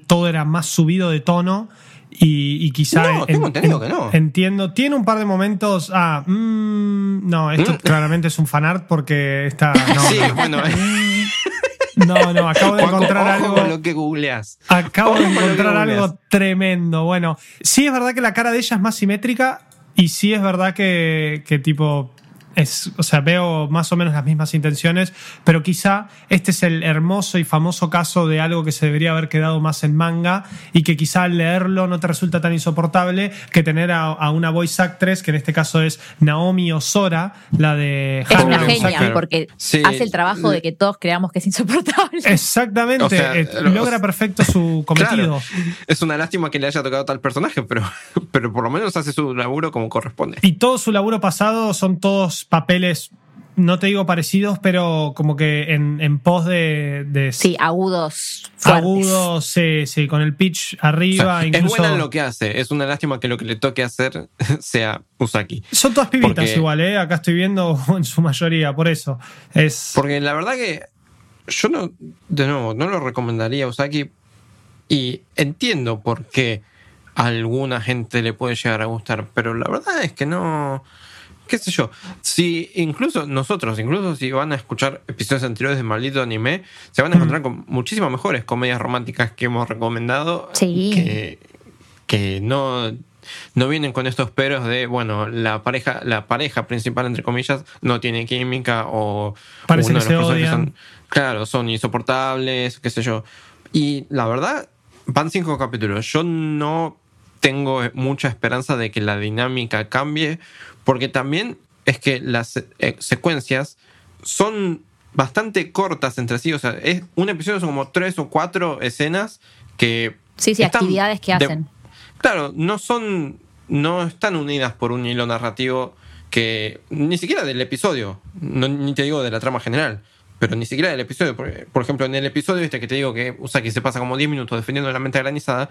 todo era más subido de tono y, y quizá... No, tengo entendido que no. Entiendo, tiene un par de momentos... Ah, mm, no, esto Mm. claramente es un fanart porque está... No, sí, no. bueno. No, no, acabo de encontrar ojo algo... con lo que googleas. Acabo de Ojo encontrar algo tremendo. Bueno, sí es verdad que la cara de ella es más simétrica y sí es verdad que, que tipo... Es, o sea, veo más o menos las mismas intenciones, pero quizá este es el hermoso y famoso caso de algo que se debería haber quedado más en manga y que quizá al leerlo no te resulta tan insoportable que tener a, a una voice actress, que en este caso es Naomi Osora, la de Es una genia porque Sí. hace el trabajo de que todos creamos que es insoportable. Exactamente, O sea, eh, lo- logra perfecto su cometido. Claro. Es una lástima que le haya tocado tal personaje, pero, pero por lo menos hace su laburo como corresponde. Y todo su laburo pasado son todos papeles, no te digo parecidos, pero como que en, en pos de, de Sí, agudos. Fuertes. agudos, sí, sí, con el pitch O arriba, es buena en lo que hace. Es una lástima que lo que le toque hacer sea Usaki. Son todas pibitas Porque- igual, ¿eh? Acá estoy viendo en su mayoría, por eso. Es. Porque la verdad que yo no, de nuevo, no lo recomendaría a Usaki. Y entiendo por qué a alguna gente le puede llegar a gustar. Pero la verdad es que no. Qué sé yo, si incluso nosotros, incluso si van a escuchar episodios anteriores de Maldito Anime, se van a encontrar con muchísimas mejores comedias románticas que hemos recomendado. Sí. Que, que no, no vienen con estos peros de, bueno, la pareja, la pareja principal, entre comillas, no tiene química o Parece uno que de los se odian. son, claro, son insoportables, qué sé yo. Y la verdad, van cinco capítulos. Yo no tengo mucha esperanza de que la dinámica cambie, porque también es que las eh, secuencias son bastante cortas entre sí. O sea, es, un episodio son como tres o cuatro escenas que. Sí, sí, actividades que de- hacen. Claro, no son. No están unidas por un hilo narrativo que. Ni siquiera del episodio. No, ni te digo de la trama general. Pero ni siquiera del episodio. Por, por ejemplo, en el episodio este que te digo que Usaki se pasa como 10 minutos defendiendo la mente granizada.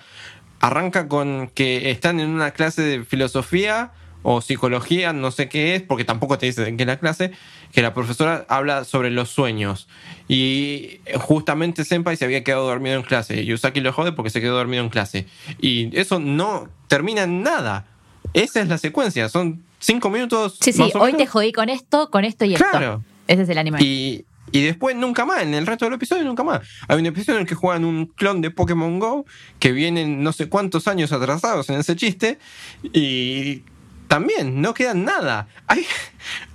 Arranca con que están en una clase de filosofía o psicología, no sé qué es, porque tampoco te dice en qué es la clase, que la profesora habla sobre los sueños. Y justamente Senpai se había quedado dormido en clase. Y Usaki lo jode porque se quedó dormido en clase. Y eso no termina en nada. Esa es la secuencia. Son cinco minutos. Sí, sí, hoy te jodí con esto, con esto y Claro. esto. Ese es el anime. Y, y después nunca más, en el resto del episodio nunca más. Hay un episodio en el que juegan un clon de Pokémon Go que vienen no sé cuántos años atrasados en ese chiste y también no queda nada. Hay,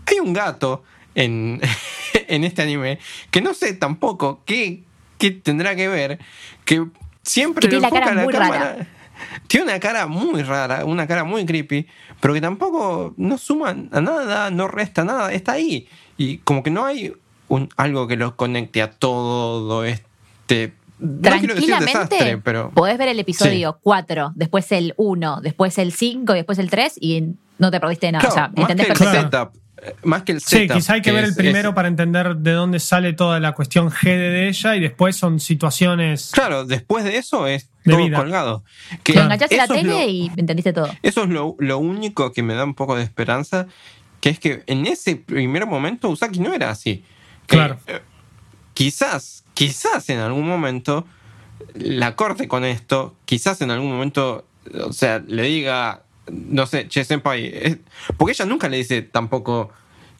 hay un gato en, en este anime que no sé tampoco qué, qué tendrá que ver, que siempre Que tiene le la cara enfoca muy cámara. rara. Tiene una cara muy rara, una cara muy creepy, pero que tampoco no suma a nada, no resta nada, está ahí. Y como que no hay un, algo que lo conecte a todo este. No Tranquilamente desastre, pero. podés ver el episodio 4, después el 1, después el 5 y después el 3 y no te perdiste de nada. Claro, o sea, entendés más que el setup, eh, más que el Sí, setup. quizá hay que, ver es- el primero es- para entender de dónde sale toda la cuestión GD de ella y después son situaciones. Claro, después de eso es De todo vida. colgado. Que Lo enganchaste la tele lo- y entendiste todo. Eso es lo, lo único que me da un poco de esperanza, que es que en ese primer momento Usaki no era así. Que, Claro. eh, quizás, quizás en algún momento la corte con esto, quizás en algún momento, o sea, le diga, no sé, che, senpai, es- porque ella nunca le dice tampoco,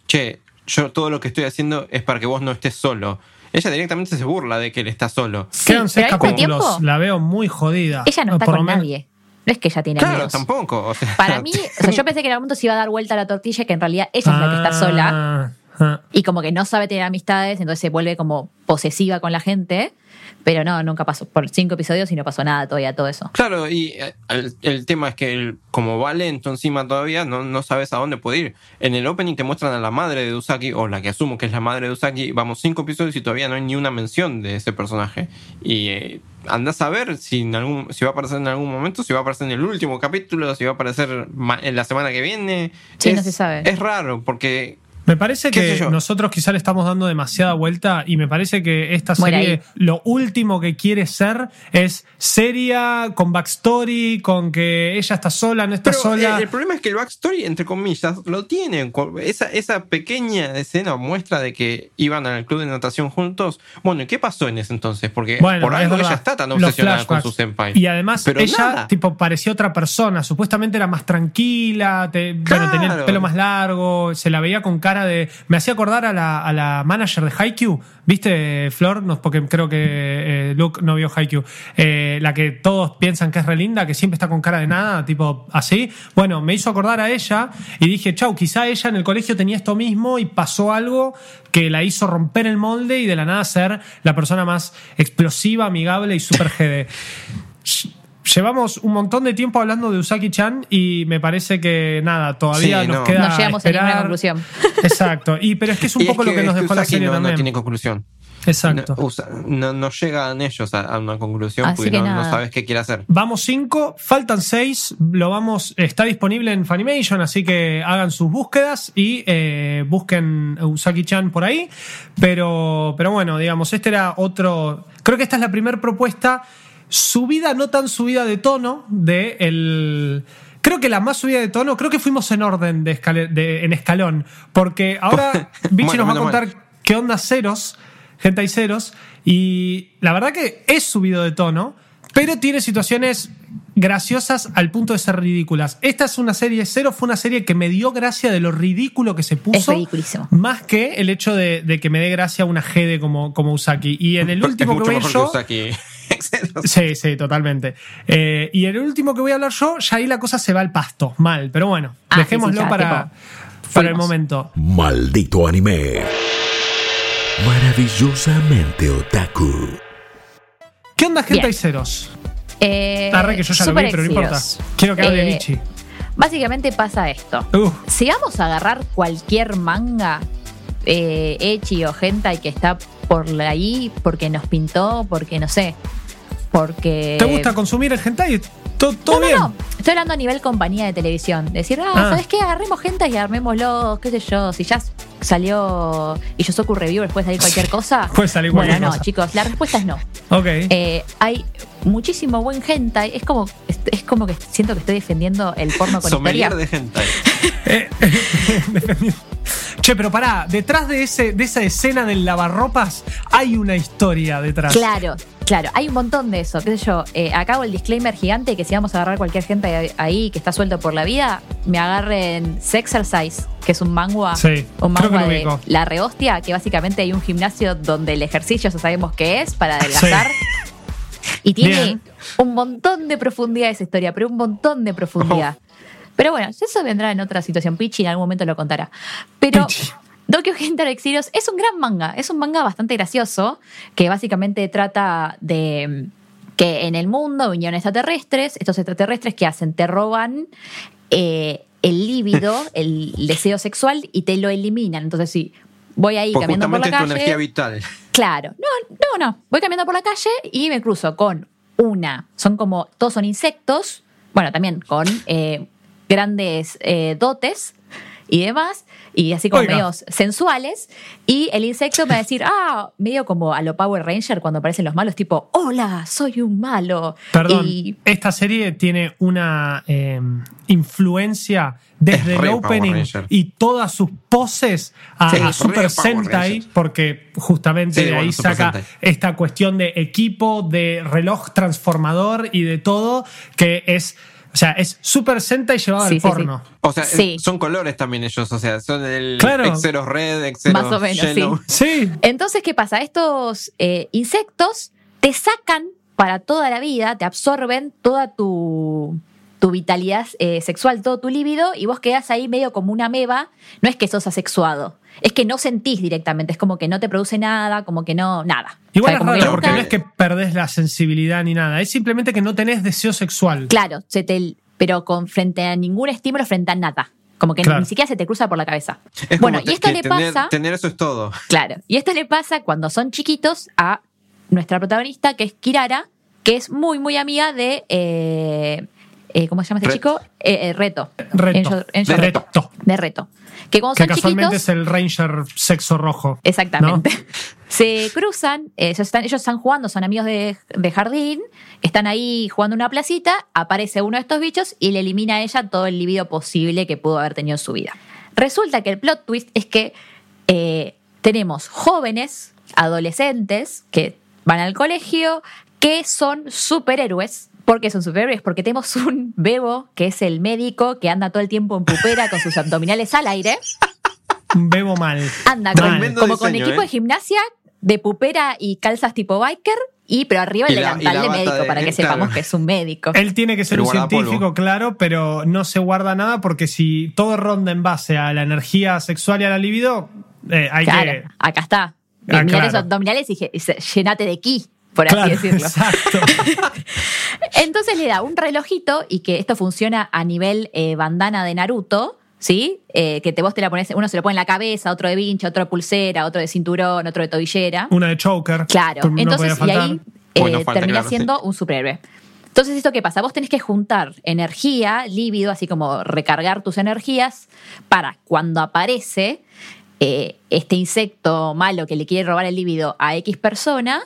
che, yo todo lo que estoy haciendo es para que vos no estés solo. Ella directamente se burla de que él está solo. Sí, Quedan seis capítulos. tiempo, La veo muy jodida. ella no está Por con menos- nadie. No es que ella tiene Claro, amigos. tampoco. o sea, Para mí, o sea, yo pensé que en algún momento se iba a dar vuelta la tortilla, que en realidad ella es la que está sola Ah, ah. y como que no sabe tener amistades, entonces se vuelve como posesiva con la gente. Pero no, nunca pasó. Por cinco episodios y no pasó nada todavía, todo eso. Claro, y eh, el, el tema es que él, como va lento encima todavía, no, no sabes a dónde puede ir. En el opening te muestran a la madre de Usaki, o la que asumo que es la madre de Usaki, vamos cinco episodios y todavía no hay ni una mención de ese personaje. Y eh, andás a ver si, en algún, si va a aparecer en algún momento, si va a aparecer en el último capítulo, si va a aparecer en la semana que viene. Sí, es, no se sabe. Es raro, porque Me parece ¿Qué que nosotros quizá le estamos dando demasiada vuelta y me parece que esta serie lo último que quiere ser es seria, con backstory, con que ella está sola, no está Pero sola. eh, el problema es que el backstory, entre comillas, lo tienen. Esa, esa pequeña escena muestra de que iban al club de natación juntos. Bueno, ¿y qué pasó en ese entonces? Porque Bueno, por es algo verdad. ella está tan obsesionada con su senpai. Y además Pero ella nada. tipo parecía otra persona, supuestamente era más tranquila, te- bueno, tenía el Claro. pelo más largo, se la veía con cara Me hacía acordar a la, a la manager de Haikyuu, ¿viste Flor? No, porque creo que eh, Luke no vio Haikyuu. Eh, la que todos piensan que es re linda, que siempre está con cara de nada, tipo así. Bueno, me hizo acordar a ella y dije, chau, quizá ella en el colegio tenía esto mismo y pasó algo que la hizo romper el molde y de la nada ser la persona más explosiva, amigable y super GD. Llevamos un montón de tiempo hablando de Usaki-chan y me parece que nada, todavía Sí, nos no. queda No llegamos a ninguna esperar. conclusión. Exacto. Y pero es que es un Y poco lo que nos es dejó la serie no, no también. tiene conclusión. Exacto. No, usa- no, no llegan ellos a, a una conclusión Así porque que no, no sabes qué quiere hacer. Vamos cinco, faltan seis, lo vamos, está disponible en Funimation, así que hagan sus búsquedas y eh, busquen Usaki-chan por ahí. Pero, pero bueno, digamos, este era otro. Creo que esta es la primera propuesta subida, no tan subida de tono, de el. Creo que la más subida de tono, creo que fuimos en orden de, escale- de- en escalón, porque ahora Vichy Bueno, nos va a contar qué onda ceros, gente hay ceros, y la verdad que es subido de tono, pero tiene situaciones graciosas al punto de ser ridículas. Esta es una serie, Cero fue una serie que me dio gracia de lo ridículo que se puso. Es ridiculísimo. Más que el hecho de, de que me dé gracia una Gede como, como Usaki. Y en el Es último mucho mejor yo. que Usaki. Sí, sí, totalmente. Eh, y en el último que voy a hablar yo, ya ahí la cosa se va al pasto. Mal, pero bueno, Ah, dejémoslo sí, para, para el momento. Maldito anime. Maravillosamente otaku. ¿Qué onda, gente hay ceros? Eh, Arre que yo ya lo vi, pero no importa. Quiero que hable Eh, Vichy. Básicamente pasa esto. Uf. Si vamos a agarrar cualquier manga eh, Echi o hentai que está por ahí porque nos pintó, porque no sé, porque... ¿Te gusta consumir el hentai? ¿Todo, todo No, no, bien? no. Estoy hablando a nivel compañía de televisión. Decir, ah, Ah. ¿sabes qué? Agarremos hentai y armémoslo, qué sé yo. Si ya salió y Yosoku Reviewer puede salir cualquier cosa. Puede salir bueno, cualquier no, cosa. chicos, la respuesta es no. Ok. Eh, hay muchísimo buen hentai. Es como, es, es como que siento que estoy defendiendo el porno con Sommelier historia. de hentai. Eh, che, pero pará, detrás de, ese, de esa escena del lavarropas hay una historia detrás. Claro, claro, hay un montón de eso. ¿Qué sé yo? Eh, acabo el disclaimer gigante que si vamos a agarrar cualquier gente ahí que está suelto por la vida, me agarren Sexercise, que es un manga, Sí, un lo de ubico. la rehostia, que básicamente hay un gimnasio donde el ejercicio ya sabemos qué es para adelgazar. Y tiene Bien. un montón de profundidad esa historia, pero un montón de profundidad. Pero bueno, eso vendrá en otra situación. Pichi en algún momento lo contará. Pero Pichi. Tokyo Hentai Exilios es un gran manga. Es un manga bastante gracioso que básicamente trata de mm, que en el mundo vinieron extraterrestres. Estos extraterrestres que hacen te roban eh, el líbido, el deseo sexual y te lo eliminan. Entonces, sí, voy ahí Porque caminando por la es tu calle. energía vital. Claro, no, no, no. Voy caminando por la calle y me cruzo con una. Son como, todos son insectos. Bueno, también con eh, grandes eh, dotes y demás. Y así como Oiga. medios sensuales. Y el insecto me va a decir, ah, medio como a lo Power Ranger cuando aparecen los malos, tipo, hola, soy un malo. Perdón, Y esta serie tiene una eh, influencia desde Es el opening y todas sus poses a, Sí, a Super Sentai, porque justamente Sí, de ahí bueno, saca esta cuestión de equipo, de reloj transformador y de todo, que es, o sea, es Super Sentai llevado Sí, al sí, porno. O sea, Sí. son colores también ellos, o sea, son el Claro. Exeros Red, Exeros Más o menos, Yellow. Sí, Entonces, ¿qué pasa? Estos eh, insectos te sacan para toda la vida, te absorben toda tu, tu vitalidad eh, sexual, todo tu líbido, y vos quedás ahí medio como una meba. No es que sos asexuado, es que no sentís directamente, es como que no te produce nada, como que no, nada. igual O sea, es raro, nunca- porque no es que perdés la sensibilidad ni nada, es simplemente que no tenés deseo sexual. Claro, se te, pero con frente a ningún estímulo, frente a nada. Como que Claro. ni siquiera se te cruza por la cabeza. Es bueno, como y esto que le tener, pasa. Tener eso es todo. Claro. Y esto le pasa cuando son chiquitos a nuestra protagonista, que es Kirara, que es muy, muy amiga de. eh, eh, ¿Cómo se llama este chico? Eh, eh, Reto. Reto. Reto. De Reto. Que cuando Que son casualmente chiquitos. es el Ranger sexo rojo. Exactamente. Se cruzan, eh, ellos, están, ellos están jugando, son amigos de, de jardín, están ahí jugando una placita, aparece uno de estos bichos y le elimina a ella todo el libido posible que pudo haber tenido en su vida. Resulta que el plot twist es que eh, tenemos jóvenes, adolescentes, que van al colegio, que son superhéroes. ¿Por qué son superhéroes? Porque tenemos un bebo, que es el médico, que anda todo el tiempo en pupera con sus abdominales al aire. Bebo mal. Anda con, como con equipo ¿eh? de gimnasia, de pupera y calzas tipo biker, y pero arriba el delantal la de médico de- para que claro. sepamos que es un médico. Él tiene que ser un científico, claro, pero no se guarda nada porque si todo ronda en base a la energía sexual y a la libido, eh, hay claro, que. acá está. Ah, claro. esos abdominales y, y llenate de ki, por Claro, así decirlo. Exacto. Entonces le da un relojito y que esto funciona a nivel eh, bandana de Naruto, ¿sí? Eh, que te, vos te la pones, uno se lo pone en la cabeza, otro de vincha, otro de pulsera, otro de cinturón, otro de tobillera. Una de choker. Claro, no entonces y ahí eh, falta, termina claro, siendo un superhéroe. Entonces, ¿esto qué pasa? Vos tenés que juntar energía, líbido, así como recargar tus energías para cuando aparece eh, este insecto malo que le quiere robar el líbido a X persona,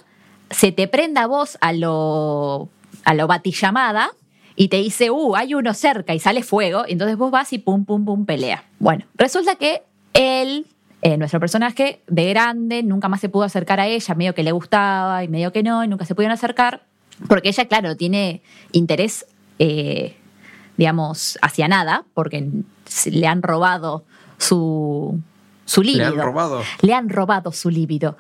se te prenda a vos a lo, a lo batillamada y te dice, uh, hay uno cerca y sale fuego, y entonces vos vas y pum, pum, pum, pelea. Bueno, resulta que él, eh, nuestro personaje, de grande, nunca más se pudo acercar a ella, medio que le gustaba y medio que no, y nunca se pudieron acercar, porque ella, claro, tiene interés, eh, digamos, hacia nada, porque le han robado su, su Le líbido. han robado. Le han robado su líbido.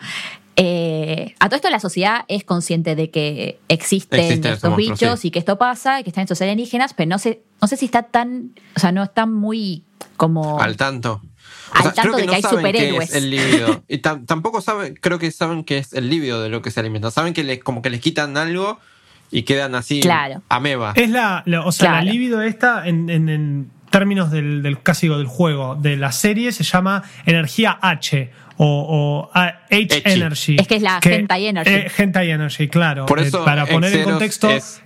Eh, a todo esto la sociedad es consciente de que existen, Existen estos monstruos, bichos sí. y que esto pasa, y que están estos alienígenas, pero no sé, no sé si está tan, o sea, no está muy como Al tanto. Al tanto de que hay saben qué superhéroes. es el líbido. Y tam- tampoco saben, creo que saben que es el líbido de lo que se alimenta. Saben que les, como que les quitan algo y quedan así Claro. ameba. Es la, la- o sea, Claro. la libido esta en, en- en términos del, del casi del juego, de la serie, se llama energía H o, o a- H Echi. energy. Es que es la hentai energy. Eh, hentai energy, claro. Por Eh, eso para poner en contexto, es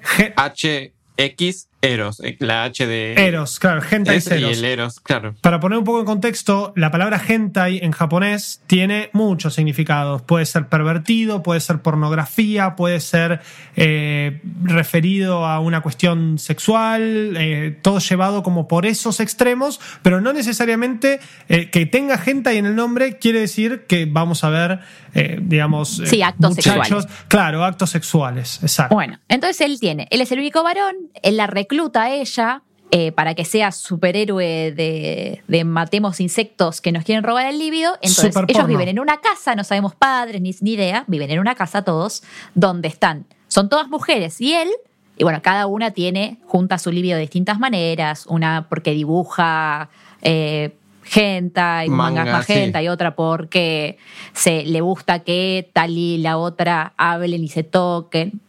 HX Eros, eh, la H de. Eros, claro, hentai es es- y eros. el Eros, claro. Para poner un poco en contexto, la palabra hentai en japonés tiene muchos significados. Puede ser pervertido, puede ser pornografía, puede ser eh, referido a una cuestión sexual, eh, todo llevado como por esos extremos, pero no necesariamente eh, que tenga hentai en el nombre quiere decir que vamos a ver, eh, digamos, Sí, actos muchachos, sexuales. Claro, actos sexuales, exacto. Bueno, entonces él tiene, él es el único varón, él la recluta a ella eh, para que sea superhéroe de, de matemos insectos que nos quieren robar el líbido. Entonces, Super ellos porno. viven en una casa, no sabemos padres ni, ni idea, viven en una casa todos, donde están, son todas mujeres y él, y bueno, cada una tiene, junta su líbido de distintas maneras, una porque dibuja... Eh, Genta y Manga, mangas sí. magenta y otra porque se le gusta que tal y la otra hablen y se toquen,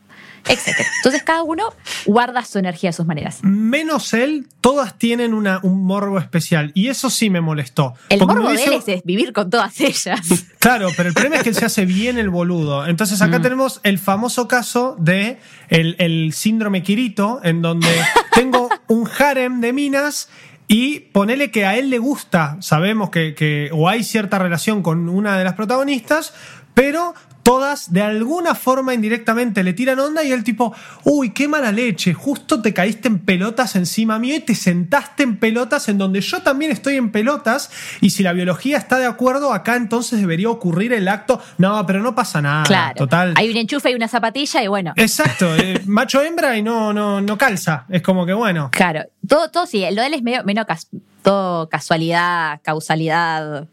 etcétera. Entonces cada uno guarda su energía a sus maneras. Menos él, todas tienen una, un morbo especial. Y eso sí me molestó. El me morbo de él es, es vivir con todas ellas. Claro, pero el problema es que él se hace bien el boludo. Entonces acá tenemos el famoso caso de el, el síndrome Kirito, en donde tengo un harem de minas y ponele que a él le gusta, sabemos que, que o hay cierta relación con una de las protagonistas, pero todas de alguna forma indirectamente le tiran onda y el tipo, uy, qué mala leche, justo te caíste en pelotas encima mío y te sentaste en pelotas en donde yo también estoy en pelotas y si la biología está de acuerdo, acá entonces debería ocurrir el acto. No, pero no pasa nada. claro. Total. Hay un enchufe y una zapatilla y bueno. Exacto, eh, macho hembra y no, no, no calza. Es como que bueno. Claro. Todo, todo sí, lo de él es medio, menos cas- todo casualidad, causalidad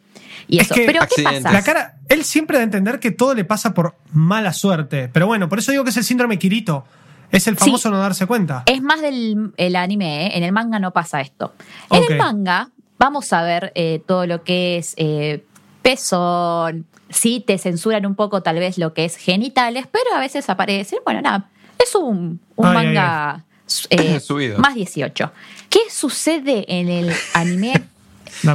y Es que- Pero ¿qué pasa? La cara, él siempre da a entender que todo le pasa por mala suerte. Pero bueno, por eso digo que es el síndrome Kirito. Es el Sí. famoso no darse cuenta. Es más del el anime, ¿eh? en el manga no pasa esto. En el manga vamos a ver eh, todo lo que es eh, pezón, sí te censuran un poco tal vez lo que es genitales, pero a veces aparece, bueno, nada, es un, un Ay, manga eh, más 18. ¿Qué sucede en el anime?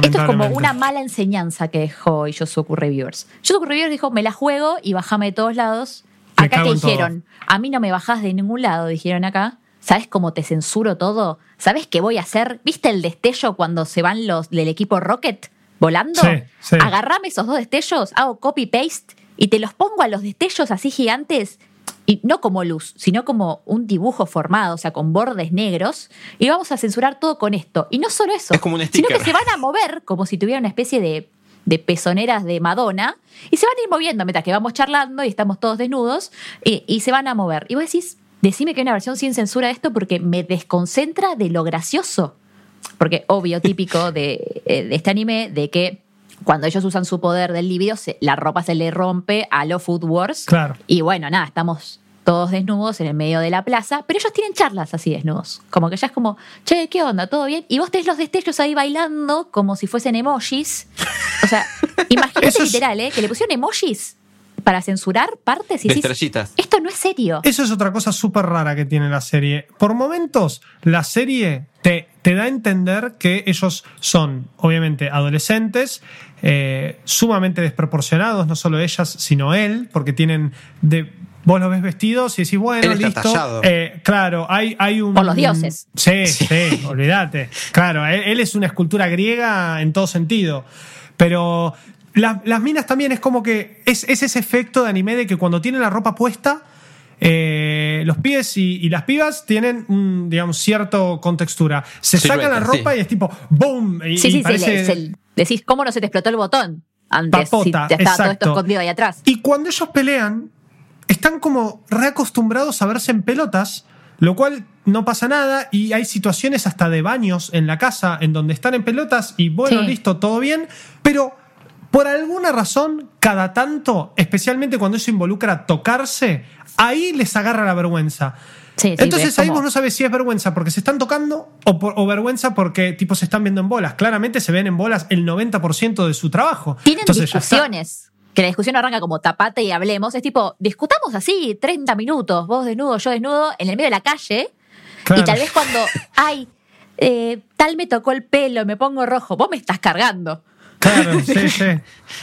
Esto es como una mala enseñanza que dejó Yosuku Reviewers. Yosuku Reviewers dijo, me la juego y bajame de todos lados. Me Acá todo. dijeron, a mí no me bajás de ningún lado, dijeron acá. ¿Sabes cómo te censuro todo? ¿Sabes qué voy a hacer? ¿Viste el destello cuando se van los del equipo Rocket volando? Sí, sí. Agarrame esos dos destellos, hago copy-paste y te los pongo a los destellos así gigantes. Y no como luz, sino como un dibujo formado, o sea, con bordes negros. Y vamos a censurar todo con esto. Y no solo eso, Es como un sino que se van a mover como si tuviera una especie de, de pezoneras de Madonna. Y se van a ir moviendo mientras que vamos charlando y estamos todos desnudos. Y, y se van a mover. Y vos decís, decime que hay una versión sin censura de esto porque me desconcentra de lo gracioso. Porque obvio, típico de, eh, de este anime, de que cuando ellos usan su poder del libido, se- la ropa se le rompe a los Food Wars. Claro. Y bueno, nada, estamos todos desnudos en el medio de la plaza, pero ellos tienen charlas así desnudos. Como que ya es como, che, ¿qué onda? ¿Todo bien? Y vos tenés los destellos ahí bailando como si fuesen emojis. O sea, imagínate es- literal, ¿eh? Que le pusieron emojis para censurar partes y De estrellitas. esto no es serio. Eso es otra cosa súper rara que tiene la serie. Por momentos, la serie te, te da a entender que ellos son, obviamente, adolescentes, eh, sumamente desproporcionados, no solo ellas, sino él, porque tienen de. Vos los ves vestidos y decís, bueno, Él está listo. Eh, claro, hay, hay un. Por los dioses. Sí, sí, olvídate. Claro, él, él es una escultura griega en todo sentido. Pero la- las minas también es como que es, es ese efecto de anime de que cuando tienen la ropa puesta, eh, los pies y, y las pibas tienen un, digamos, cierto contextura. Se Silueta, sacan la ropa sí. y es tipo ¡boom! Y, Sí, y sí, sí. le- decís, ¿cómo no se te explotó el botón? Antes, Papota, si te estaba todo esto escondido ahí atrás. Y cuando ellos pelean, están como reacostumbrados a verse en pelotas, lo cual no pasa nada y hay situaciones hasta de baños en la casa en donde están en pelotas y bueno, Sí. listo, todo bien, pero por alguna razón, cada tanto, especialmente cuando eso involucra tocarse, ahí les agarra la vergüenza. Sí, sí, Entonces es ahí como- vos no sabes si es vergüenza porque se están tocando o, por- o vergüenza porque tipo se están viendo en bolas. Claramente se ven en bolas el 90% de su trabajo. Tienen Entonces discusiones. Que la discusión arranca como tapate y hablemos. Es tipo, discutamos así 30 minutos, vos desnudo, yo desnudo, en el medio de la calle. Claro. Y tal vez cuando, ay, eh, tal me tocó el pelo, me pongo rojo, vos me estás cargando. Claro, sí, sí.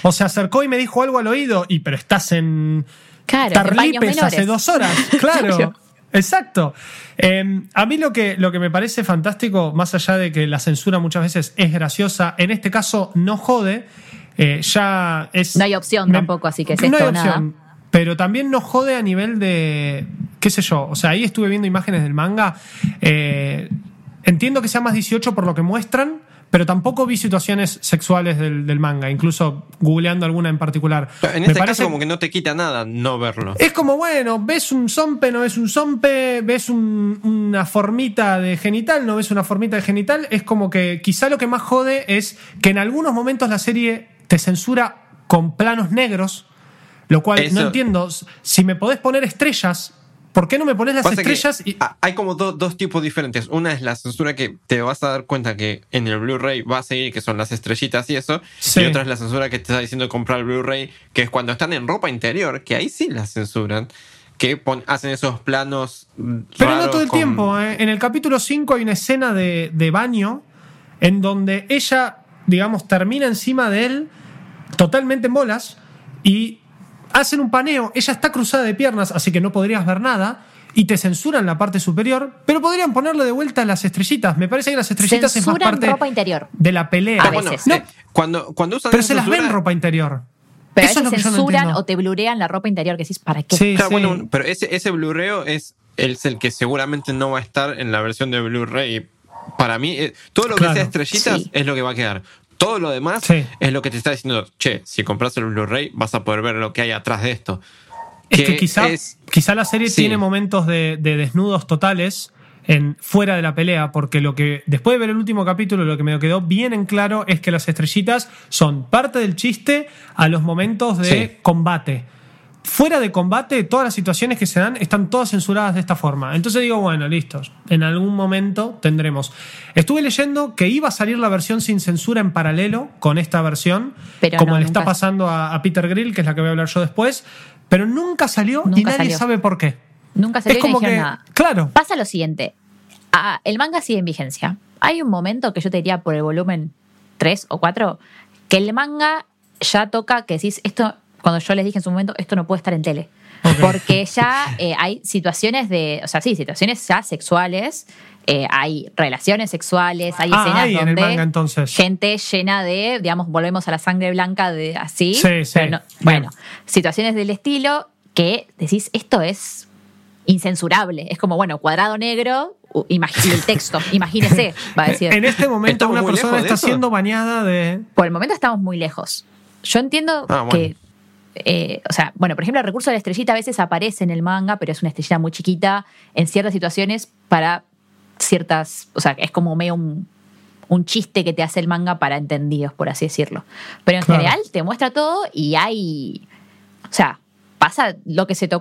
O se acercó y me dijo algo al oído, y pero estás en Claro, Tarlipes hace dos horas. Claro. Exacto. Eh, a mí lo que, lo que me parece fantástico, más allá de que la censura muchas veces es graciosa, en este caso no jode, eh, ya es... No hay opción tampoco, así que es no esto hay o nada. opción, pero también no jode a nivel de, qué sé yo, o sea, ahí estuve viendo imágenes del manga, eh, entiendo que sea más 18 por lo que muestran, pero tampoco vi situaciones sexuales del, del manga, incluso googleando alguna en particular. En Me este parece- caso, como que no te quita nada no verlo. es como, bueno, ves un zompe, no ves un zompe, ves un- una formita de genital, no ves una formita de genital. Es como que quizá lo que más jode es que en algunos momentos la serie te censura con planos negros, lo cual Eso- no entiendo. Si me podés poner estrellas, ¿por qué no me pones las Pasa estrellas? y- ha- hay como do- dos tipos diferentes. Una es la censura que te vas a dar cuenta que en el Blu-ray va a seguir, que son las estrellitas y eso. Sí. Y otra es la censura que te está diciendo comprar el Blu-ray, que es cuando están en ropa interior, que ahí sí la censuran. Que pon- hacen esos planos. Pero no todo el con- tiempo. ¿eh? En el capítulo 5 hay una escena de, de baño en donde ella, digamos, termina encima de él totalmente en bolas y hacen un paneo. Ella está cruzada de piernas, así que no podrías ver nada. Y te censuran la parte superior, pero podrían ponerle de vuelta las estrellitas. Me parece que las estrellitas es más Censuran parte ropa interior. de la pelea. A Ah, bueno, veces. No, eh, cuando, cuando usan pero se las ven censura- ropa interior. Pero Eso a es lo veces que yo no censuran entiendo. o te blurean la ropa interior que decís, ¿para qué? Sí, Claro, sí. bueno, pero ese, ese Blu-ray es, es el que seguramente no va a estar en la versión de Blu-ray. Para mí, eh, todo lo que Claro. sea estrellitas Sí. es lo que va a quedar. Todo lo demás Sí. es lo que te está diciendo, che, si compras el Blu-ray vas a poder ver lo que hay atrás de esto. Es que quizá, es- quizá la serie Sí. tiene momentos de, de desnudos totales en, fuera de la pelea, porque lo que después de ver el último capítulo, lo que me quedó bien en claro es que las estrellitas son parte del chiste a los momentos de Sí. combate. Fuera de combate, todas las situaciones que se dan están todas censuradas de esta forma. Entonces digo, bueno, listos. En algún momento tendremos. Estuve leyendo que iba a salir la versión sin censura en paralelo con esta versión, Pero como no, le está pasando a, a Peter Grill, que es la que voy a hablar yo después, pero nunca salió y Nunca nadie salió. sabe por qué. Nunca salió es y no como que, nada. claro, Pasa lo siguiente. Ah, el manga sigue en vigencia. Hay un momento que yo te diría por el volumen 3 o 4 que el manga ya toca que decís esto, cuando yo les dije en su momento, esto no puede estar en tele. Porque ya eh, hay situaciones de, o sea, sí, situaciones ya sexuales, eh, hay relaciones sexuales, hay Ah, escenas hay en el manga, entonces. gente llena de, digamos, volvemos a la sangre blanca de así. Sí, sí, pero no- bien. bueno, situaciones del estilo que decís, esto es incensurable. Es como, bueno, cuadrado negro el texto, imagínese, va a decir. en este momento ¿Estamos una persona está siendo bañada de... Por el momento estamos muy lejos. Yo entiendo Ah, bueno. que, eh, o sea, bueno, por ejemplo, el recurso de la estrellita a veces aparece en el manga, pero es una estrellita muy chiquita en ciertas situaciones para ciertas, o sea, es como medio un, un chiste que te hace el manga para entendidos, por así decirlo. Pero en Claro. general te muestra todo y hay, o sea, pasa lo que se te,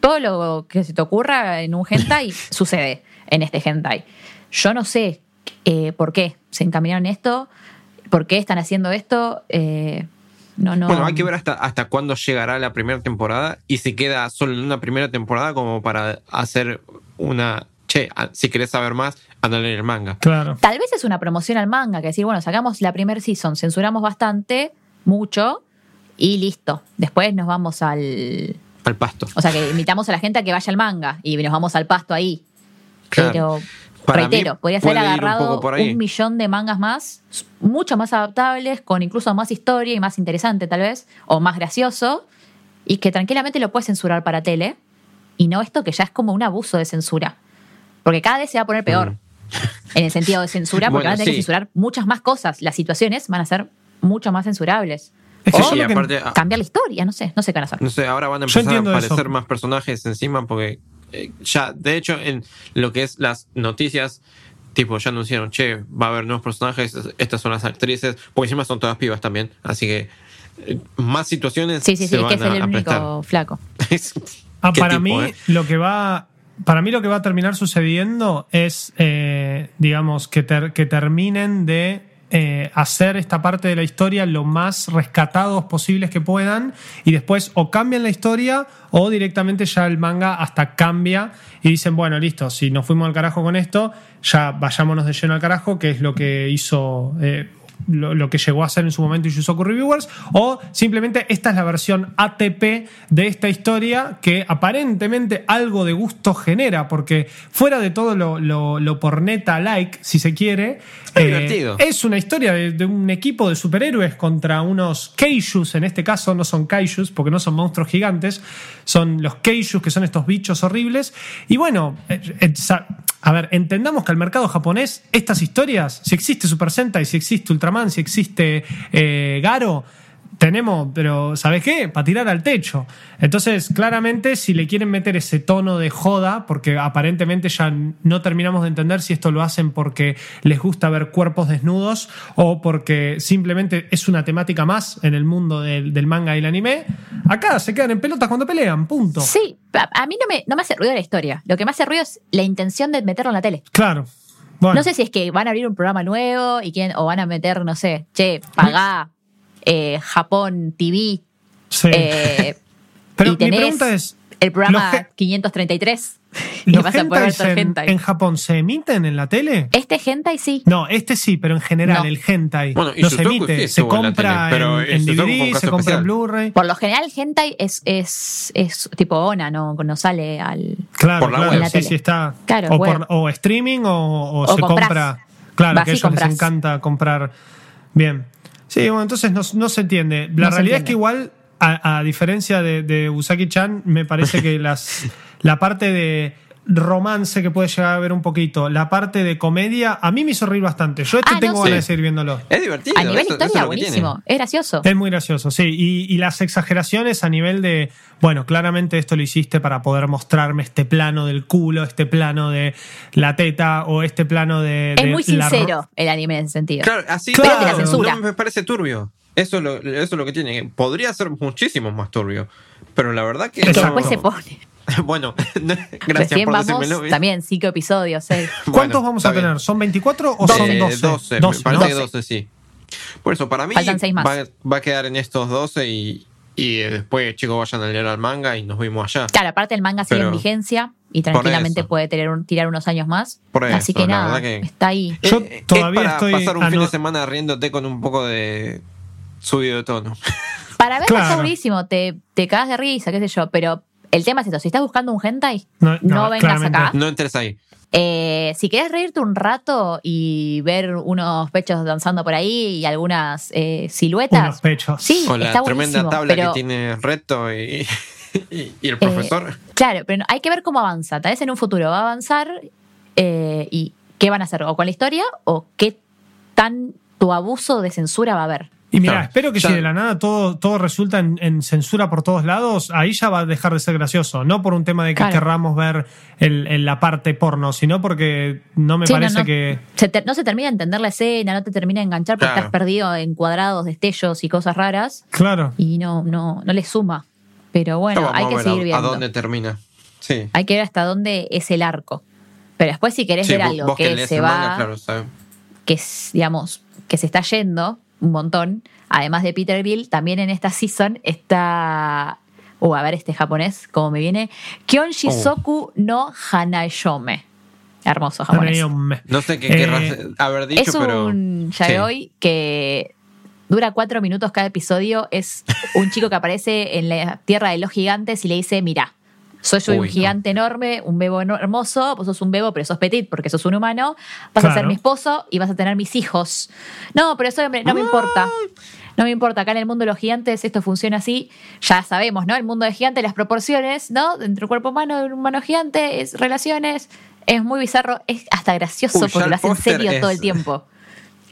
todo lo que se te ocurra en un hentai sucede en este hentai. Yo no sé eh, por qué se encaminaron en esto, por qué están haciendo esto. eh, no, no. Bueno, hay que ver hasta, hasta cuándo llegará la primera temporada y si queda solo en una primera temporada como para hacer una... Che, si querés saber más, anda a leer el manga. Claro. Tal vez es una promoción al manga, que decir, bueno, sacamos la primer season, censuramos bastante, mucho, y listo. Después nos vamos al. Al pasto. O sea, que invitamos a la gente a que vaya al manga y nos vamos al pasto ahí. Claro. Pero, Para reitero, mí podrías haber un agarrado poco por ahí. un millón de mangas más, mucho más adaptables, con incluso más historia y más interesante, tal vez, o más gracioso, y que tranquilamente lo puedes censurar para tele, y no esto que ya es como un abuso de censura. Porque cada vez se va a poner peor. Mm. En el sentido de censura, porque Bueno, van a tener sí. que censurar muchas más cosas. Las situaciones van a ser mucho más censurables. Es que O que- aparte, ah, cambiar la historia, no sé, no sé qué van a hacer. no sé, ahora van a empezar a aparecer eso. más personajes encima porque eh, ya, de hecho, en lo que es las noticias, tipo, ya anunciaron, che, va a haber nuevos personajes, estas son las actrices, porque encima son todas pibas también, así que eh, más situaciones Sí, sí, se sí, que es el único prestar. flaco. Ah, ¿Qué para tipo, mí eh? lo que va para mí lo que va a terminar sucediendo es eh, digamos que, ter- que terminen de eh, hacer esta parte de la historia lo más rescatados posibles que puedan y después o cambian la historia o directamente ya el manga hasta cambia y dicen bueno listo si nos fuimos al carajo con esto ya vayámonos de lleno al carajo que es lo que hizo eh, lo, lo que llegó a ser en su momento Yusoku Reviewers, o simplemente esta es la versión ATP de esta historia que aparentemente algo de gusto genera, porque fuera de todo lo, lo, lo porneta like, si se quiere, Es es una historia de, de un equipo de superhéroes contra unos Keishus, en este caso no son Kaijus, porque no son monstruos gigantes, son los Keishus, que son estos bichos horribles. Y bueno, eh, eh, a ver, entendamos que al mercado japonés, estas historias, si existe Super Sentai, si existe Ultraman, si existe eh, Garo, tenemos, pero ¿sabes qué? Para tirar al techo. Entonces, claramente, si le quieren meter ese tono de joda, porque aparentemente ya no terminamos de entender si esto lo hacen porque les gusta ver cuerpos desnudos o porque simplemente es una temática más en el mundo del, del manga y el anime, acá se quedan en pelotas cuando pelean, punto. Sí, a, mí no me, no me hace ruido la historia. Lo que me hace ruido es la intención de meterlo en la tele. Claro. Bueno, No sé si es que van a abrir un programa nuevo y quieren, o van a meter, no sé, che, pagá eh, Japón TV. sí. eh, pero y mi pregunta es, el programa los ge- 533 y ¿los vas a poder hentais ver en, Japón se emiten en la tele? Este hentai sí. No, este sí, pero en general, No. el hentai Bueno, y no se emite, sí se en compra tele, pero en, en DVD, se compra especial. en Blu-ray. Por lo general, el hentai es, es, es tipo ONA, no, no sale al. Claro, por la claro, web. En la sí, tele. sí está. Claro, o, por- o streaming o, o O se compra. Claro, Vas que a ellos les encanta comprar. Bien. Sí, bueno, entonces no, no se entiende. La No realidad es que igual, a, a diferencia de, de Usagi-chan, me parece que las, la parte de romance que puede llegar a ver un poquito, la parte de comedia, a mí me hizo reír bastante. Yo este Ah, no, tengo sí. ganas de seguir viéndolo. Es divertido. A nivel eso- eso es historia, tiene. buenísimo. Es gracioso. Es muy gracioso, sí. Y, y las exageraciones a nivel de, bueno, claramente esto lo hiciste para poder mostrarme este plano del culo, este plano de la teta o este plano de... Es de muy sincero el anime en ese sentido. Claro, así Claro. Pero te la censura. no me parece turbio. Eso es, lo, eso es lo que tiene. Podría ser muchísimo más turbio. Pero la verdad que. Es que Exacto. después se pone. bueno, no- gracias Recién por vamos también cinco episodios, seis. ¿Cuántos Bueno, vamos a tener? ¿Son 24 o Doce. son Eh, 12? 12, me 12, parece ¿no? que 12, sí. Por eso, para mí Faltan seis más. Va, va a quedar en estos 12 y, y después, chicos, vayan a leer al manga y nos vimos allá. Claro, aparte el manga sigue Pero- en vigencia y tranquilamente puede tener un- tirar unos años más. Por Así eso, que la nada, que- está ahí. Yo Eh, todavía es para estoy pasar un fin de semana riéndote con un poco de subido de tono. Para verlo Claro. está buenísimo, te, te cagas de risa, qué sé yo, pero el tema es esto, si estás buscando un hentai, No, no, no, vengas claramente. acá. No entres ahí. Eh, si querés reírte un rato y ver unos pechos danzando por ahí y algunas eh, Unos siluetas, pechos. sí, Con la está tremenda tabla pero, que tiene Reto y, y- y el eh, profesor. claro, pero hay que ver cómo avanza. Tal vez en un futuro va a avanzar eh, y qué van a hacer, o con la historia, o qué tanto abuso de censura va a haber. Y mira, Claro, espero que ya- si de la nada todo, todo resulta en, en censura por todos lados, ahí ya va a dejar de ser gracioso. No por un tema de que Claro. querramos ver el- el- la parte porno, sino porque no me Sí, parece no. que. Se te- no se termina de entender la escena, no te termina de enganchar porque Claro. estás perdido en cuadrados, destellos y cosas raras Claro. y no, no, no le suma. Pero bueno, hay que ver seguir a, a viendo. dónde termina. Sí. Hay que ver hasta dónde es el arco. Pero después si querés Sí, ver algo que, se va, manga, que digamos, que se está yendo un montón, además de Peter Grill, también en esta season está, uh, a ver este japonés, como me viene, Kyon Shisoku no Hanayome. Hermoso japonés. No sé qué Eh, querrás haber dicho, es pero. un sí. yaoi que dura cuatro minutos cada episodio. Es un chico que aparece en la tierra de los gigantes y le dice, mira, soy yo Uy, un no. gigante enorme, un bebo hermoso, vos sos un bebo, pero sos petit porque sos un humano, vas a ser mi esposo y vas a tener mis hijos. No, pero eso hombre, no me importa. No me importa, acá en el mundo de los gigantes esto funciona así, ya sabemos, ¿no? El mundo de gigantes, las proporciones, ¿no? Entre un cuerpo humano y un humano gigante, es relaciones, es muy bizarro, es hasta gracioso Uy, porque lo hacen serio todo el tiempo.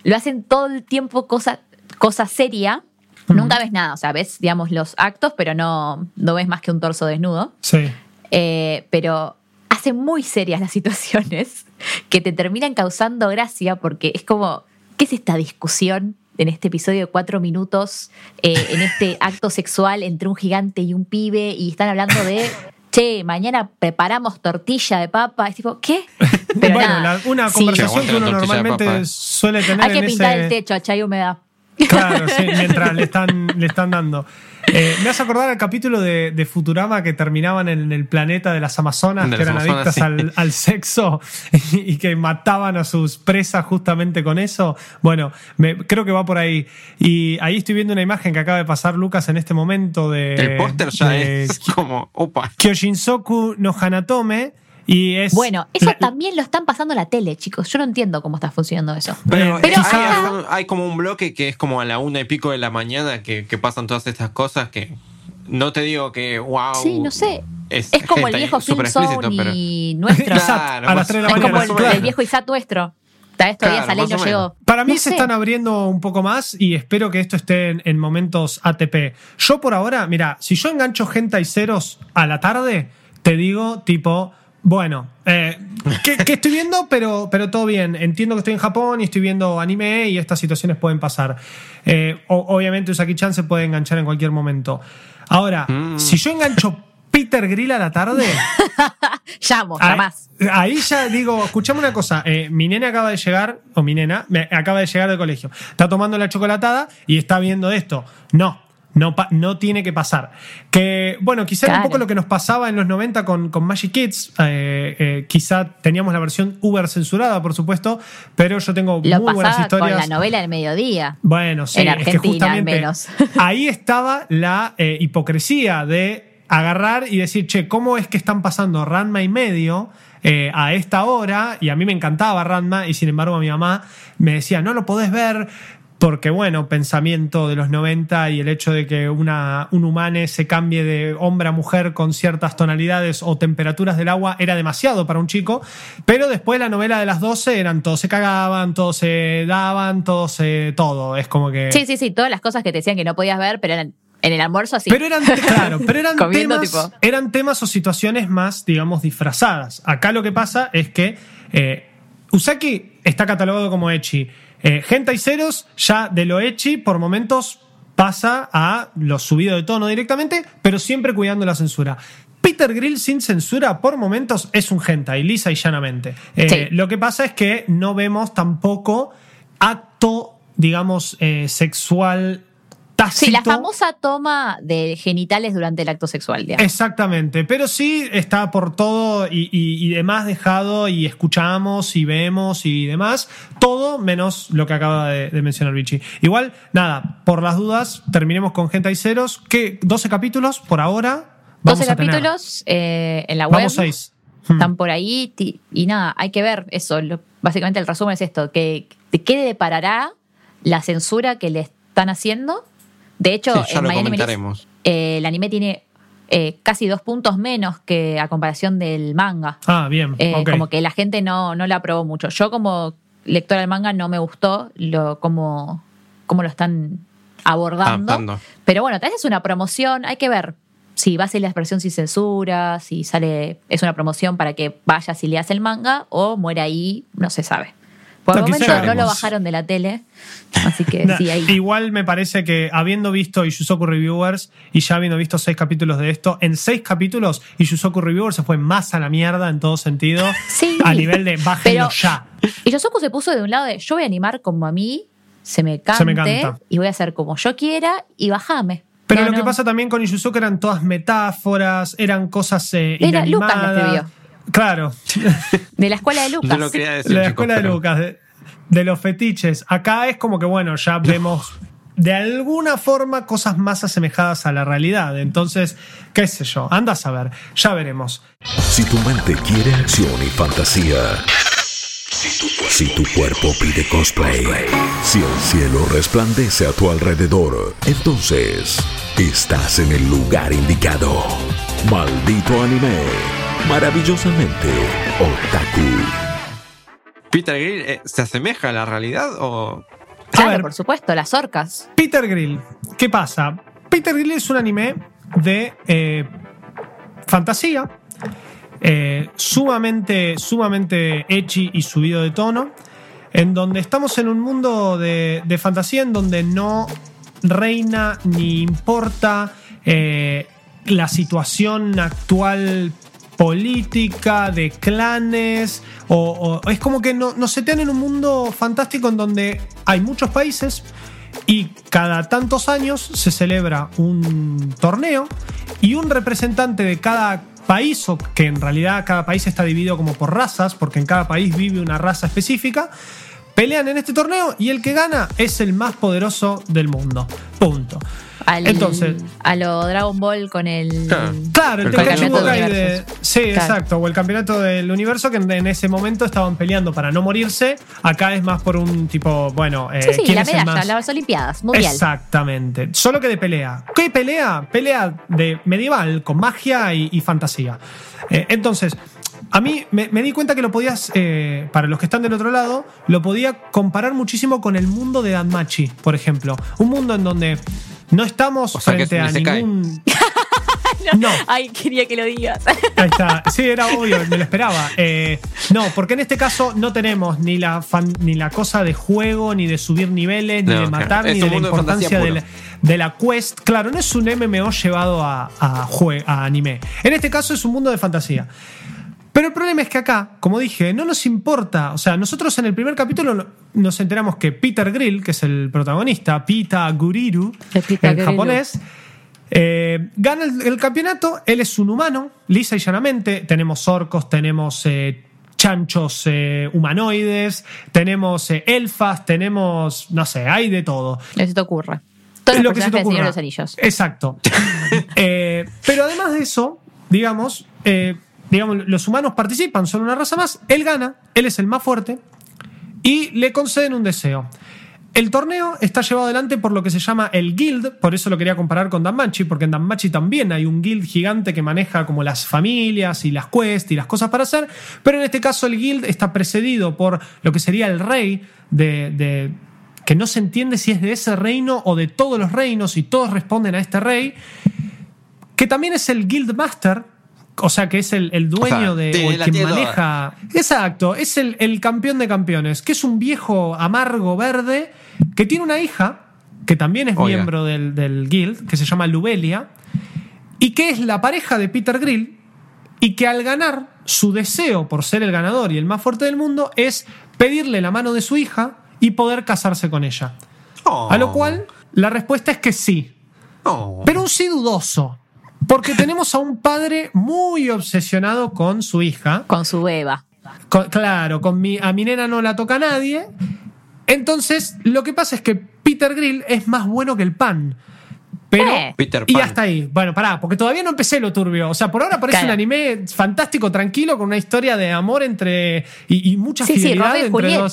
Lo hacen todo el tiempo cosa, cosa seria. Nunca ves nada, o sea, ves, digamos, los actos, pero no, no ves más que un torso desnudo. Sí. Eh, pero hacen muy serias las situaciones que te terminan causando gracia porque es como, ¿qué es esta discusión en este episodio de cuatro minutos, eh, en este acto sexual entre un gigante y un pibe y están hablando de, che, mañana preparamos tortilla de papa? Es tipo, ¿qué? Pero bueno, nada, la- una conversación Que que uno normalmente suele tener Hay que en pintar ese... el techo, acá hay humedad. Claro, sí, mientras le están, le están dando. Eh, me hace acordar el capítulo de, de Futurama que terminaban en el planeta de las Amazonas, De que eran Amazonas, adictas sí. al, al sexo y, y que mataban a sus presas justamente con eso. Bueno, me- creo que va por ahí. Y ahí estoy viendo una imagen que acaba de pasar Lucas en este momento de. El póster ya de es como, opa. Kyoshinsoku no Hanatome. Y es. Bueno, eso la- también lo están pasando en la tele, chicos. Yo no entiendo cómo está funcionando eso. Pero, Pero hay, como un bloque que es como a la una y pico de la mañana que, que pasan todas estas cosas que no te digo que wow. Sí, no sé. Es, Es como el viejo Film pero- y nuestro. Claro, a las más- 3 de la es mañana. como el, claro. el viejo Isat nuestro. Tal vez todavía Claro, esa ley más no llegó. Para mí No se sé. están abriendo un poco más y espero que esto esté en, en momentos ATP. Yo por ahora, mira, si yo engancho gente y ceros a la tarde, te digo tipo, bueno, eh, que, que estoy viendo, pero, pero todo bien. Entiendo que estoy en Japón y estoy viendo anime y estas situaciones pueden pasar. Eh, o- obviamente Usaki-chan se puede enganchar en cualquier momento. Ahora, si yo engancho Peter Grill a la tarde... Llamo, Ahí- jamás. Ahí ya digo, escuchame una cosa, eh, mi nena acaba de llegar, o mi nena, me- acaba de llegar del colegio, está tomando la chocolatada y está viendo esto. No, no, no tiene que pasar. Que, bueno, quizá era un poco lo que nos pasaba en los 90 con, con Magic Kids, eh, eh, quizá teníamos la versión Uber censurada, por supuesto, pero yo tengo Lo muy buenas pasaba con historias. la novela del mediodía. Bueno, sí, En es que Argentina, justamente al menos. ahí estaba la eh, hipocresía de agarrar y decir, che, ¿cómo es que están pasando Ranma y medio eh, a esta hora? Y a mí me encantaba Ranma y sin embargo a mi mamá me decía, no lo podés ver. Porque, bueno, pensamiento de los 90 y el hecho de que una, un humane se cambie de hombre a mujer con ciertas tonalidades o temperaturas del agua era demasiado para un chico. Pero después la novela de las 12 eran todos se cagaban, todos se daban, todos se. todo. Es como que. Sí, sí, sí, todas las cosas que te decían que no podías ver, pero eran en el almuerzo así. Pero eran, claro, pero eran Comiendo, temas, tipo. eran temas o situaciones más, digamos, disfrazadas. Acá lo que pasa es que eh, Usaki está catalogado como Echi. Eh, Hentai Ceros, ya de lo Echi, por momentos pasa a lo subido de tono directamente, pero siempre cuidando la censura. Peter Grill sin censura, por momentos, es un hentai, lisa y llanamente. Eh, Sí. Lo que pasa es que no vemos tampoco acto, digamos, eh, sexual tácito. Sí, la famosa toma de genitales durante el acto sexual. digamos. Exactamente, pero sí está por todo y, y- y demás dejado y escuchamos y vemos y demás, todo menos lo que acaba de, de mencionar Vichy. Igual, nada, por las dudas, terminemos con Gente y Ceros, que 12 capítulos por ahora. Vamos 12 a tener. capítulos eh, en la web. Vamos 6. Están por ahí y nada, hay que ver eso. Lo- básicamente el resumen es esto, que de qué deparará la censura que le están haciendo. De hecho, Sí, ya en lo eh, el anime tiene eh, casi dos puntos menos que a comparación del manga. Ah, bien. Eh, ok. Como que la gente no, no la aprobó mucho. Yo como lectora del manga no me gustó lo, cómo, cómo lo están abordando. Adaptando. Pero bueno, tal vez es una promoción, hay que ver si va a ser la expresión sin censura, si sale, es una promoción para que vaya si le hace el manga o muere ahí, no se sabe. Por el No, momento quizá no lo bajaron de la tele, así que Nah, sí, ahí. Igual me parece que habiendo visto Yusoku Reviewers y ya habiendo visto seis capítulos de esto, en seis capítulos Yusoku Reviewers se fue más a la mierda en todo sentido. Sí. A nivel de bájenlo ya. Y se puso de un lado de yo voy a animar como a mí se me cante Se me canta. y voy a hacer como yo quiera y bajame. Pero No, lo que pasa también con Yusuke eran todas metáforas, eran cosas eh, Era- Lucas lo escribió. Claro, De la escuela de Lucas. No lo quería decir. la chicos, escuela de Lucas, de, de los fetiches. Acá es como que, bueno, ya vemos de alguna forma cosas más asemejadas a la realidad. Entonces, qué sé yo, anda a saber, ya veremos. Si tu mente quiere acción y fantasía. Si tu cuerpo pide cosplay. Si el cielo resplandece a tu alrededor. Entonces, estás en el lugar indicado. Maldito anime. Maravillosamente otaku. Peter Grill eh, se asemeja a la realidad o Claro, ver. por supuesto, las orcas. Peter Grill, ¿qué pasa? Peter Grill es un anime de eh, fantasía, eh, sumamente, sumamente ecchi y subido de tono, en donde estamos en un mundo de, de fantasía en donde no reina ni importa eh, la situación actual política, de clanes, o, es como que no, nos setean en un mundo fantástico en donde hay muchos países y cada tantos años se celebra un torneo y un representante de cada país, o que en realidad cada país está dividido como por razas, porque en cada país vive una raza específica, pelean en este torneo y el que gana es el más poderoso del mundo. Punto. Al- Entonces- a lo Dragon Ball con el. Claro. Claro, el, El Tenkaichi campeonato Budokai del de. universo. Sí, Claro. exacto. O el campeonato del universo que en, en ese momento estaban peleando para no morirse. Acá es más por un tipo, bueno, eh, Sí, sí, ¿quién la es el más? las Olimpiadas, mundial. Exactamente. Solo que de pelea. ¿Qué pelea? Pelea de medieval, con magia y, y fantasía. Eh, entonces, a mí me, me di cuenta que lo podías, eh, para los que están del otro lado, lo podía comparar muchísimo con el mundo de Danmachi, por ejemplo. Un mundo en donde no estamos O sea, frente a ningún. no. Ay, quería que lo digas. Ahí está. Sí, era obvio, me lo esperaba. Eh, no, porque en este caso no tenemos ni la, fan- ni la cosa de juego, ni de subir niveles, ni No, de matar, ni de la de importancia de la, puro. de la quest. Claro, no es un MMO llevado a, a, jue- a anime. En este caso es un mundo de fantasía. Pero el problema es que acá, como dije, no nos importa. O sea, nosotros en el primer capítulo no- nos enteramos que Peter Grill, que es el protagonista, Pita Guriru, Pita en Guriru. japonés, eh, gana el, el campeonato. Él es un humano, lisa y llanamente. Tenemos orcos, tenemos eh, chanchos eh, humanoides, tenemos elfas, tenemos, no sé, hay de todo. Se te ocurra. Todos los Lo que se te de ocurra. los Anillos. Exacto. Pero además de eso, digamos, digamos, los humanos participan, son una raza más. Él gana, él es el más fuerte y le conceden un deseo. El torneo está llevado adelante por lo que se llama el guild, por eso lo quería comparar con Danmachi, porque en Danmachi también hay un guild gigante que maneja como las familias y las quests y las cosas para hacer, pero en este caso el guild está precedido por lo que sería el rey de, de- que no se entiende si es de ese reino o de todos los reinos y todos responden a este rey, que también es el guild master, o sea que es el, el dueño O sea, de o el quien maneja Exacto, es el, el campeón de campeones, que es un viejo amargo verde que tiene una hija, que también es Oiga. miembro del, del guild, que se llama Lubelia, y que es la pareja de Peter Grill, y que al ganar, su deseo por ser el ganador y el más fuerte del mundo es pedirle la mano de su hija y poder casarse con ella. Oh. A lo cual, la respuesta es que sí. Oh. Pero un sí dudoso. Porque tenemos a un padre muy obsesionado con su hija. Con su beba. Con- claro, con mi, a mi nena no la toca nadie. Entonces, lo que pasa es que Peter Grill es más bueno que el pan. Pero. Eh. Peter Y Pan. hasta ahí. Bueno, pará, porque todavía no empecé lo turbio. O sea, por ahora parece Claro. un anime fantástico, tranquilo, con una historia de amor entre. y, y mucha Sí, sí, fidelidad y entre dos.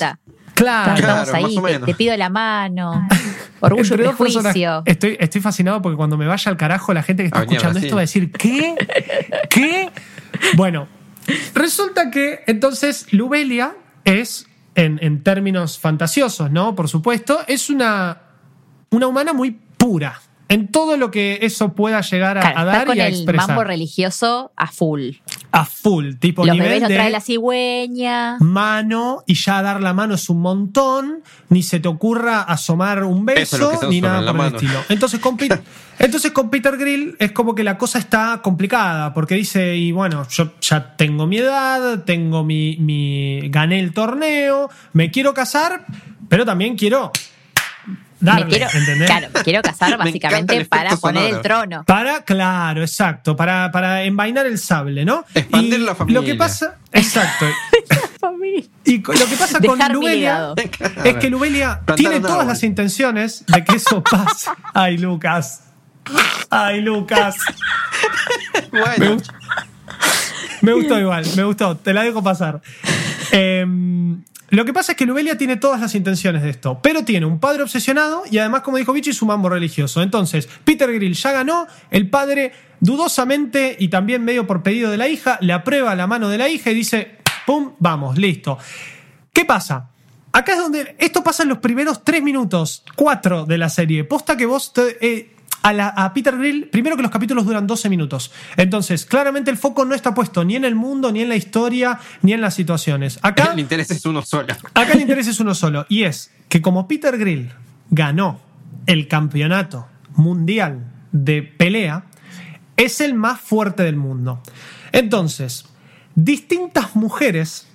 Claro. Estamos Claro, ahí, más o te, menos. te pido la mano. Orgullo y prejuicio. Estoy, estoy fascinado porque cuando me vaya al carajo, la gente que está Avenida escuchando esto va a decir: ¿Qué? ¿Qué? Bueno, resulta que entonces Lubelia es, en, en términos fantasiosos, ¿no? Por supuesto, es una, una humana muy pura. En todo lo que eso pueda llegar a, Claro, a está dar con y a el expresar. mambo religioso a full. a full, tipo Los nivel bebés de trae la cigüeña. mano y ya dar la mano es un montón, ni se te ocurra asomar un Eso beso, es lo ni nada por el estilo. Entonces con, Pete- entonces con Peter Grill es como que la cosa está complicada, porque dice, y bueno, yo ya tengo mi edad, tengo mi, mi gané el torneo, me quiero casar, pero también quiero darle, me quiero, ¿entendés? claro, me quiero casar Me básicamente el para poner sonoro. el trono. Para, claro, exacto, para, para envainar el sable, ¿no? Expandir Y la familia. Lo que pasa, exacto. Y lo que pasa con Dejar Lubelia es que Lubelia tiene todas las intenciones de que eso pase. Ay, Lucas. Ay, Lucas. Bueno, Me gustó igual, me gustó. Te la dejo pasar. Em, lo que pasa es que Lubelia tiene todas las intenciones de esto, pero tiene un padre obsesionado y además, como dijo Vichy, su mambo religioso. Entonces, Peter Grill ya ganó, el padre dudosamente y también medio por pedido de la hija, le aprueba la mano de la hija y dice, ¡pum! Vamos, listo. ¿Qué pasa? Acá es donde esto pasa en los primeros tres minutos, cuatro de la serie. Posta que vos te- eh, a, la- a Peter Grill, primero que los capítulos duran 12 minutos. Entonces, claramente el foco no está puesto ni en el mundo, ni en la historia, ni en las situaciones. Acá el interés es uno solo. Acá el interés es uno solo, y es que como Peter Grill ganó el campeonato mundial de pelea, es el más fuerte del mundo. Entonces, distintas mujeres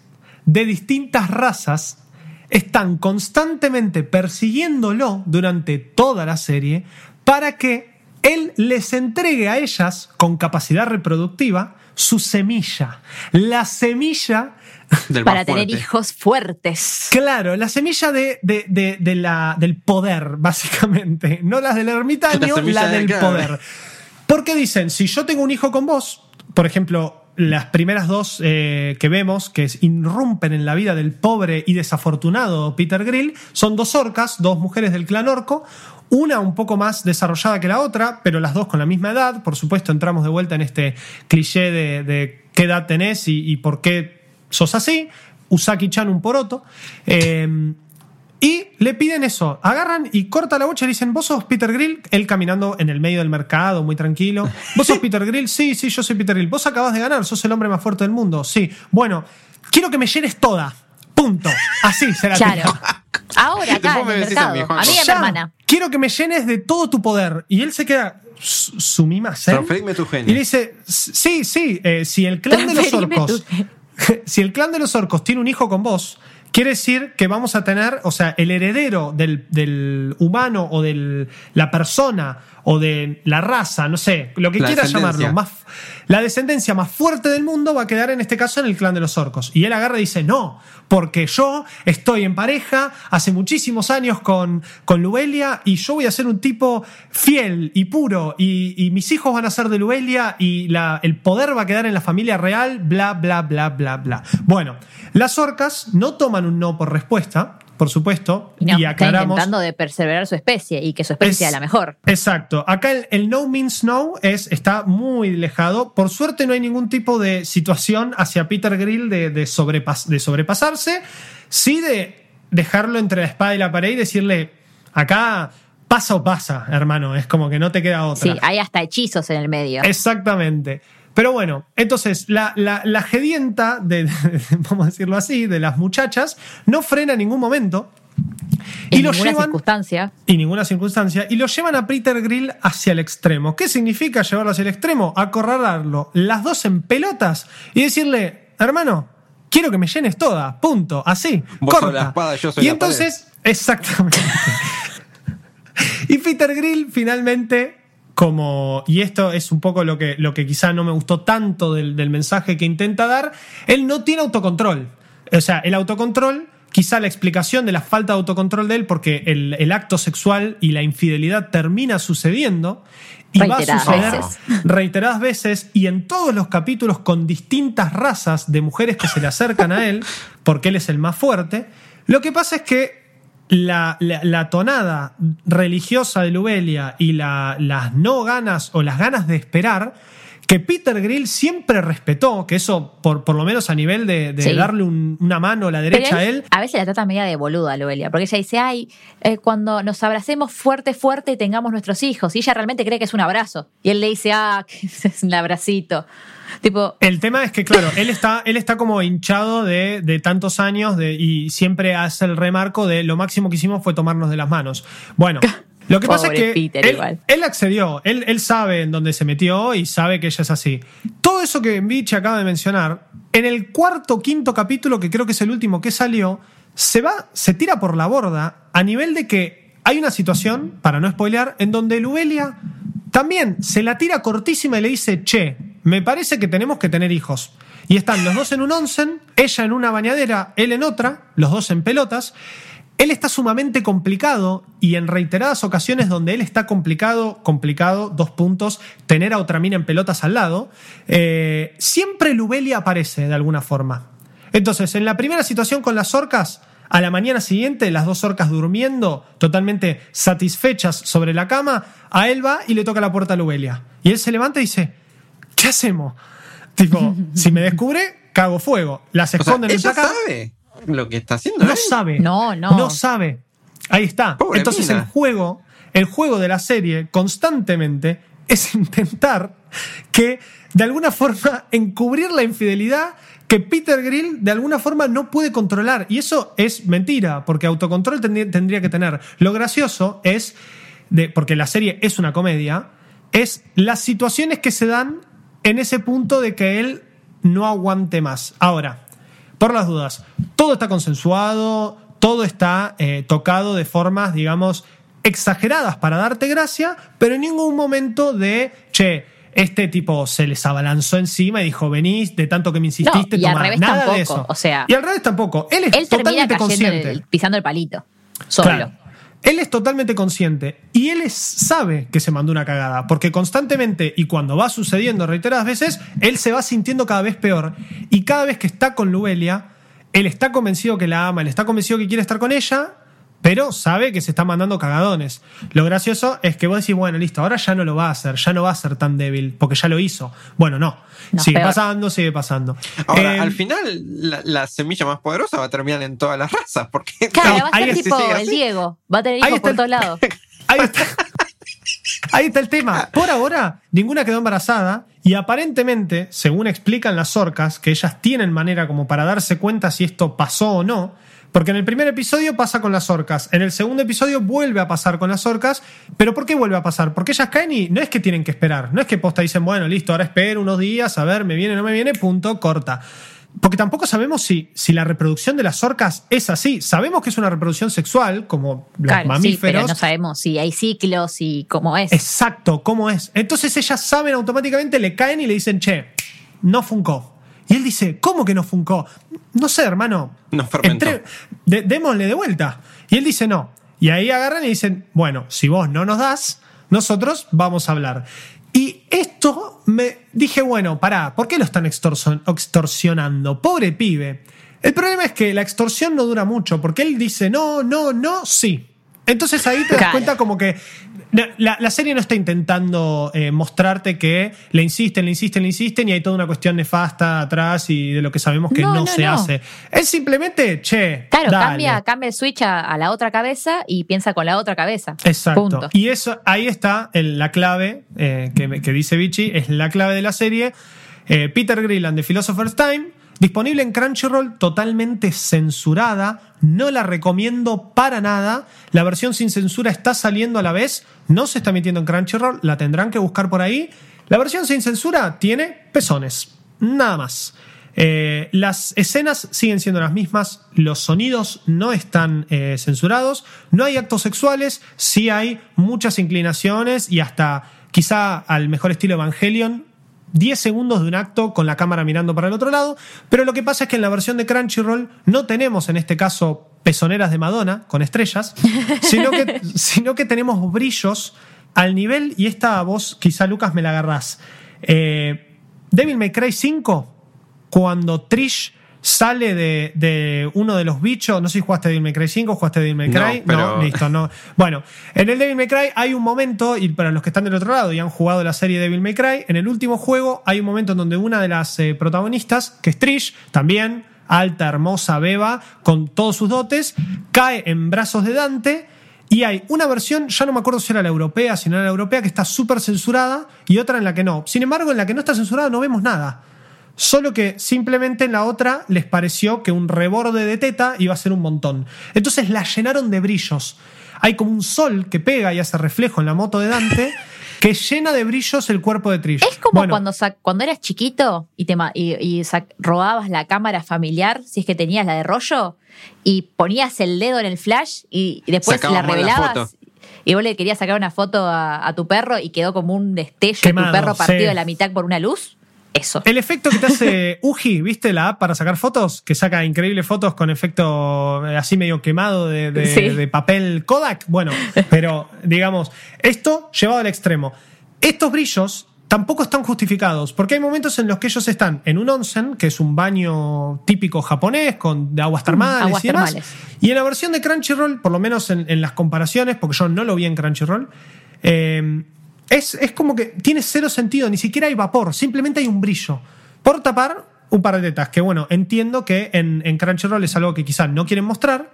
de distintas razas están constantemente persiguiéndolo durante toda la serie para que él les entregue a ellas con capacidad reproductiva su semilla. La semilla Del Para tener fuerte. hijos fuertes. Claro, la semilla de, de- de- de la, del poder, básicamente. No las del ermitaño, La la, semilla de del poder. Porque dicen, si yo tengo un hijo con vos, por ejemplo, las primeras dos eh, que vemos, que irrumpen en la vida del pobre y desafortunado Peter Grill, son dos orcas, dos mujeres del clan orco, una un poco más desarrollada que la otra, pero las dos con la misma edad. Por supuesto, entramos de vuelta en este cliché de, qué edad tenés y, y por qué sos así. Usaki-chan un poroto. Eh, y le piden eso, agarran y corta la bocha y le dicen, vos sos Peter Grill, él caminando en el medio del mercado, muy tranquilo. ¿Vos sos Peter Grill? Sí, sí, yo soy Peter Grill. ¿Vos acabas de ganar? ¿Sos el hombre más fuerte del mundo? Sí. Bueno, quiero que me llenes toda. Punto. Así será. Claro. Ahora, acá, Después en me el decís a mercado. mí, A, mí mi Ya. hermana. Quiero que me llenes de todo tu poder. Y él se queda. "Su- Sumimasen. Transferime tu genio. Y le dice: Sí, sí, eh, si el clan de los orcos. si el clan de los orcos tiene un hijo con vos, quiere decir que vamos a tener, o sea, el heredero del, del humano o de la persona o de la raza, no sé, lo que La quieras descendencia. llamarlo, más, la descendencia más fuerte del mundo va a quedar en este caso en el clan de los orcos. Y él agarra y dice, no, porque yo estoy en pareja hace muchísimos años con, con Luelia y yo voy a ser un tipo fiel y puro y, y mis hijos van a ser de Luelia y la- el poder va a quedar en la familia real, bla, bla, bla, bla, bla. Bueno, las orcas no toman un no por respuesta, por supuesto, Y, no, y está aclaramos... intentando de perseverar su especie y que su especie Es- sea la mejor. Exacto. Acá el, el no means no es, está muy lejado. Por suerte no hay ningún tipo de situación hacia Peter Grill de, de, sobrepas- de sobrepasarse. Sí de dejarlo entre la espada y la pared y decirle, acá pasa o pasa, hermano. Es como que no te queda otra. Sí, hay hasta hechizos en el medio. Exactamente. Pero bueno, entonces la, la, la gedienta, de, vamos a decirlo así, de las muchachas, no frena en ningún momento. en Y lo ninguna llevan circunstancia. y ninguna circunstancia, y lo llevan a Peter Grill hacia el extremo. ¿Qué significa llevarlo hacia el extremo? Acorralarlo, las dos en pelotas, y decirle, hermano, quiero que me llenes toda, punto, así, Vos sos corta. la espada, yo soy y la entonces, exactamente. y Peter Grill finalmente, como, y esto es un poco lo que, lo que quizá no me gustó tanto del, del mensaje que intenta dar, él no tiene autocontrol. O sea, el autocontrol, quizá la explicación de la falta de autocontrol de él, porque el, el acto sexual y la infidelidad termina sucediendo. Y va a suceder veces. reiteradas veces y en todos los capítulos con distintas razas de mujeres que se le acercan a él, porque él es el más fuerte. Lo que pasa es que la, la- la tonada religiosa de Lubelia y la- las no ganas o las ganas de esperar que Peter Grill siempre respetó, que eso por, por lo menos a nivel de, de Sí. darle un- una mano a la derecha a él, a veces la trata media de boluda, Loelia, porque ella dice, ay, eh, cuando nos abracemos fuerte, fuerte y tengamos nuestros hijos. Y ella realmente cree que es un abrazo. Y él le dice, ah, que es un abracito. Tipo, El tema es que, claro, él está, él está como hinchado de, de tantos años de, y siempre hace el remarco de lo máximo que hicimos fue tomarnos de las manos. Bueno, lo que pasa es que él, accedió, él, él sabe en dónde se metió y sabe que ella es así. Todo eso que Biche acaba de mencionar, en el cuarto o quinto capítulo, que creo que es el último que salió, se va, se tira por la borda a nivel de que hay una situación, para no spoilear, en donde Lubelia también se la tira cortísima y le dice, che, me parece que tenemos que tener hijos. Y están los dos en un onsen, ella en una bañadera, él en otra, los dos en pelotas. Él está sumamente complicado y en reiteradas ocasiones donde él está complicado, complicado, dos puntos, tener a otra mina en pelotas al lado, eh, siempre Lubelia aparece de alguna forma. Entonces, en la primera situación con las orcas, a la mañana siguiente, las dos orcas durmiendo, totalmente satisfechas sobre la cama, a él va y le toca la puerta a Lubelia. Y él se levanta y dice, ¿qué hacemos? Tipo, si me descubre, cago fuego. Las O sea, esconden en ella sabe lo que está haciendo. No él. sabe. No, no. No sabe. Ahí está. Pobre Entonces mina. el juego, el juego de la serie constantemente es intentar que de alguna forma encubrir la infidelidad que Peter Grill de alguna forma no puede controlar. Y eso es mentira, porque autocontrol tendría, tendría que tener. Lo gracioso es, de, porque la serie es una comedia, es las situaciones que se dan en ese punto de que él no aguante más. Ahora, por las dudas, todo está consensuado, todo está eh, tocado de formas, digamos, exageradas para darte gracia, pero en ningún momento de, che, este tipo se les abalanzó encima y dijo, venís, de tanto que me insististe, No, y al tomá". revés Nada tampoco, de eso. o sea- y al revés tampoco. Él es Él totalmente consciente. el- pisando el palito. Solo. Claro. Él es totalmente consciente y él es- sabe que se mandó una cagada, porque constantemente y cuando va sucediendo reiteradas veces, él se va sintiendo cada vez peor y cada vez que está con Lubelia, él está convencido que la ama, él está convencido que quiere estar con ella, pero sabe que se está mandando cagadones. Lo gracioso es que vos decís, bueno, listo, ahora ya no lo va a hacer, ya no va a ser tan débil, porque ya lo hizo. Bueno, no, No, sigue peor. pasando, sigue pasando. Ahora, Eh, al final, la, la semilla más poderosa va a terminar en todas las razas. Porque Claro, va a ahí ser tipo si el. Diego. Va a tener hijos está por el- todos lados. Ahí está. Ahí está el tema. Por ahora, ninguna quedó embarazada y aparentemente, según explican las orcas, que ellas tienen manera como para darse cuenta si esto pasó o no, porque en el primer episodio pasa con las orcas, en el segundo episodio vuelve a pasar con las orcas, pero ¿por qué vuelve a pasar? Porque ellas caen y no es que tienen que esperar, no es que posta dicen, bueno, listo, ahora espero unos días, a ver, me viene, no me viene, punto, corta. Porque tampoco sabemos si, si la reproducción de las orcas es así. Sabemos que es una reproducción sexual, como los Claro, sí, mamíferos. pero no sabemos si hay ciclos y cómo es. Exacto, ¿cómo es? Entonces ellas saben automáticamente, le caen y le dicen, che, no funcó. Y él dice, ¿cómo que no funcó? No sé, hermano. No fermentó. de- démosle de vuelta. Y él dice, no. Y ahí agarran y dicen, bueno, si vos no nos das, nosotros vamos a hablar. Y esto me dije, bueno, pará, ¿por qué lo están extorsion- extorsionando? Pobre pibe. El problema es que la extorsión no dura mucho, porque él dice, no, no, no, sí. Entonces ahí te das Claro. cuenta como que la, la serie no está intentando eh, mostrarte que le insisten, le insisten, le insisten y hay toda una cuestión nefasta atrás y de lo que sabemos que No, no, no, se no. hace. Es simplemente, che, Claro, dale. cambia, cambia el switch a, a la otra cabeza y piensa con la otra cabeza. Exacto. Punto. Y eso, ahí está el- la clave eh, que, que dice Vichy, es la clave de la serie. Eh, Peter Grilland de Philosopher's Time, disponible en Crunchyroll, totalmente censurada. No la recomiendo para nada. La versión sin censura está saliendo a la vez. No se está metiendo en Crunchyroll, la tendrán que buscar por ahí. La versión sin censura tiene pezones. Nada más. Eh, las escenas siguen siendo las mismas, los sonidos no están eh, censurados, no hay actos sexuales, sí hay muchas inclinaciones y hasta quizá al mejor estilo Evangelion, 10 segundos de un acto con la cámara mirando para el otro lado, pero lo que pasa es que en la versión de Crunchyroll no tenemos en este caso pezoneras de Madonna con estrellas, sino que, sino que tenemos brillos al nivel, y esta voz quizá Lucas me la agarrás. Eh, Devil May Cry 5 cuando Trish sale de, de uno de los bichos, no sé si jugaste Devil May Cry 5 o jugaste Devil May No, Cry, pero- listo, no. Bueno, en el Devil May Cry hay un momento, y para los que están del otro lado y han jugado la serie Devil May Cry, en el último juego hay un momento en donde una de las eh, protagonistas, que es Trish, también alta, hermosa, beba, con todos sus dotes, cae en brazos de Dante. Y hay una versión, ya no me acuerdo si era la europea, si no era la europea, que está súper censurada y otra en la que no. Sin embargo, en la que no está censurada no vemos nada. Solo que simplemente en la otra les pareció que un reborde de teta iba a ser un montón. Entonces la llenaron de brillos. Hay como un sol que pega y hace reflejo en la moto de Dante que llena de brillos el cuerpo de Trish. Es como Bueno, cuando, cuando eras chiquito y, te ma- y, y robabas la cámara familiar, si es que tenías la de rollo, y ponías el dedo en el flash y, y después la revelabas. y vos le querías sacar una foto a, a tu perro y quedó como un destello de tu perro partido sí. de la mitad por una luz. Eso. El efecto que te hace Uji, ¿viste la app para sacar fotos? Que saca increíbles fotos con efecto eh, así medio quemado de, de- Sí. de papel Kodak. Bueno, pero digamos, esto llevado al extremo. Estos brillos tampoco están justificados, porque hay momentos en los que ellos están en un onsen, que es un baño típico japonés, con de aguas termales aguas y demás. termales. Y en la versión de Crunchyroll, por lo menos en, en las comparaciones, porque yo no lo vi en Crunchyroll, eh, es, es como que tiene cero sentido, ni siquiera hay vapor, simplemente hay un brillo. Por tapar un par de tetas, que bueno, entiendo que en, Crunchyroll es algo que quizás no quieren mostrar.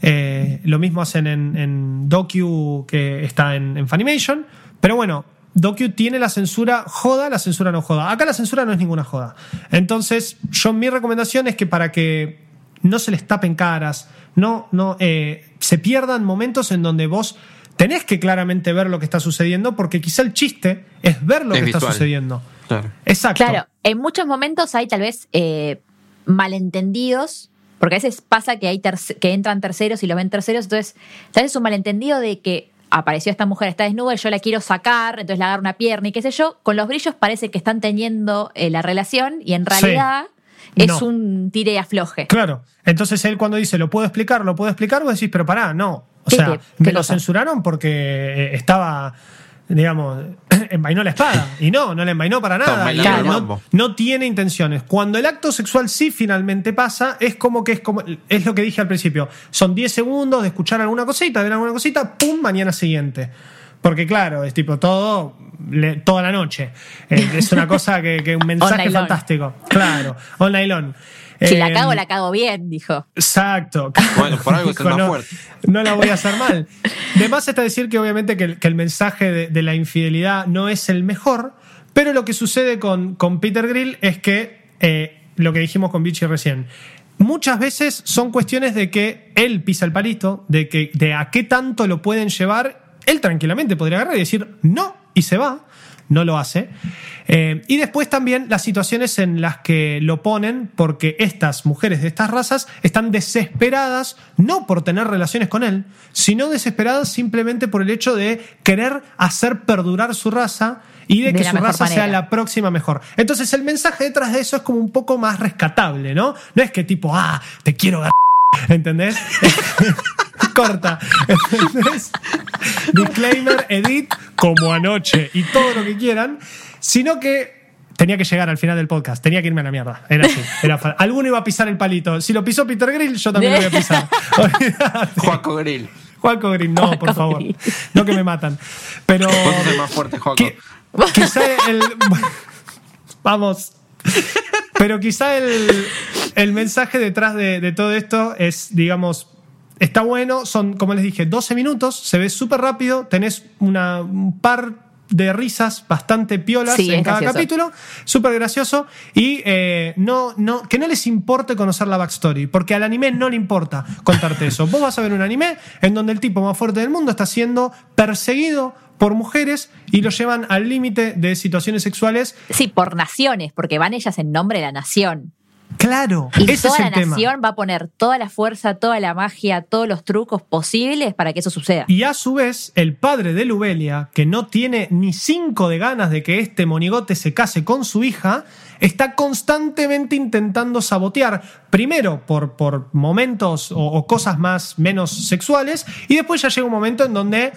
Eh, lo mismo hacen en, en Docu, que está en, en Funimation. Pero bueno, Docu tiene la censura joda, la censura no joda. Acá la censura no es ninguna joda. Entonces, yo mi recomendación es que para que no se les tapen caras, no, no eh, se pierdan momentos en donde vos tenés que claramente ver lo que está sucediendo, porque quizá el chiste es ver lo Es que está sucediendo. Claro. Exacto. Claro, en muchos momentos hay tal vez eh, malentendidos Porque a veces pasa que, hay terce- que entran terceros y los ven terceros, entonces tal vez es un malentendido de que apareció esta mujer, está desnuda y yo la quiero sacar, entonces le agarro una pierna y qué sé yo. Con los brillos parece que están teniendo eh, la relación y en Sí. Es No. un tire y afloje. Claro. Entonces él cuando dice, lo puedo explicar, lo puedo explicar, vos decís, pero pará, no. O ¿Qué sea, te- me lo censuraron porque eh, estaba, digamos, envainó la espada. Y no, no la envainó para nada. No tiene intenciones. Cuando el acto sexual sí finalmente pasa, es como que es como, es lo que dije al principio. Son 10 segundos de escuchar alguna cosita, de ver alguna cosita, pum, mañana siguiente. Porque claro, es tipo todo le- toda la noche. Eh, es una cosa que, que un mensaje fantástico. Claro, all long. Si la Eh, cago, la cago bien, dijo. Exacto. Bueno, por algo es el Dijo, más no, fuerte. No la voy a hacer mal. De más está decir que obviamente que el, que el mensaje de, de la infidelidad no es el mejor, pero lo que sucede con, con Peter Grill es que, eh, lo que dijimos con Vichy recién, muchas veces son cuestiones de que él pisa el palito, de, que, de a qué tanto lo pueden llevar, él tranquilamente podría agarrar y decir no y se va, no lo hace. Eh, y después también las situaciones en las que lo ponen porque estas mujeres de estas razas están desesperadas no por tener relaciones con él, sino desesperadas simplemente por el hecho de querer hacer perdurar su raza y de, De que su raza sea la próxima mejor. Entonces el mensaje detrás de eso es como un poco más rescatable, ¿no? No es que tipo, ah, te quiero. ¿Entendés? Corta. ¿Entendés? Disclaimer, edit, como anoche y todo lo que quieran, sino que tenía que llegar al final del podcast, tenía que irme a la mierda. Era así. Era Alguno iba a pisar el palito. Si lo pisó Peter Grill, yo también lo voy a pisar. Juaco Grill. Juaco Grill, no, por favor. Grill. No que me matan. Pero. Más fuerte, Juaco. Qui- quizá el. Vamos. Pero quizá el, el mensaje detrás de, de todo esto es, digamos, está bueno. Son, como les dije, 12 minutos, se ve súper rápido, tenés una, un par de risas bastante piolas Sí, en cada gracioso. capítulo, súper gracioso. Y eh, no, no, que no les importe conocer la backstory, porque al anime no le importa contarte eso. Vos vas a ver un anime en donde el tipo más fuerte del mundo está siendo perseguido por mujeres y lo llevan al límite de situaciones sexuales. Sí, por naciones, porque van ellas en nombre de la nación. Claro, Y ese toda es la tema. nación va a poner toda la fuerza, toda la magia, todos los trucos posibles para que eso suceda. Y a su vez, el padre de Lubelia, que no tiene ni cinco de ganas de que este monigote se case con su hija, está constantemente intentando sabotear, primero por, por momentos o, o cosas más menos sexuales, y después ya llega un momento en donde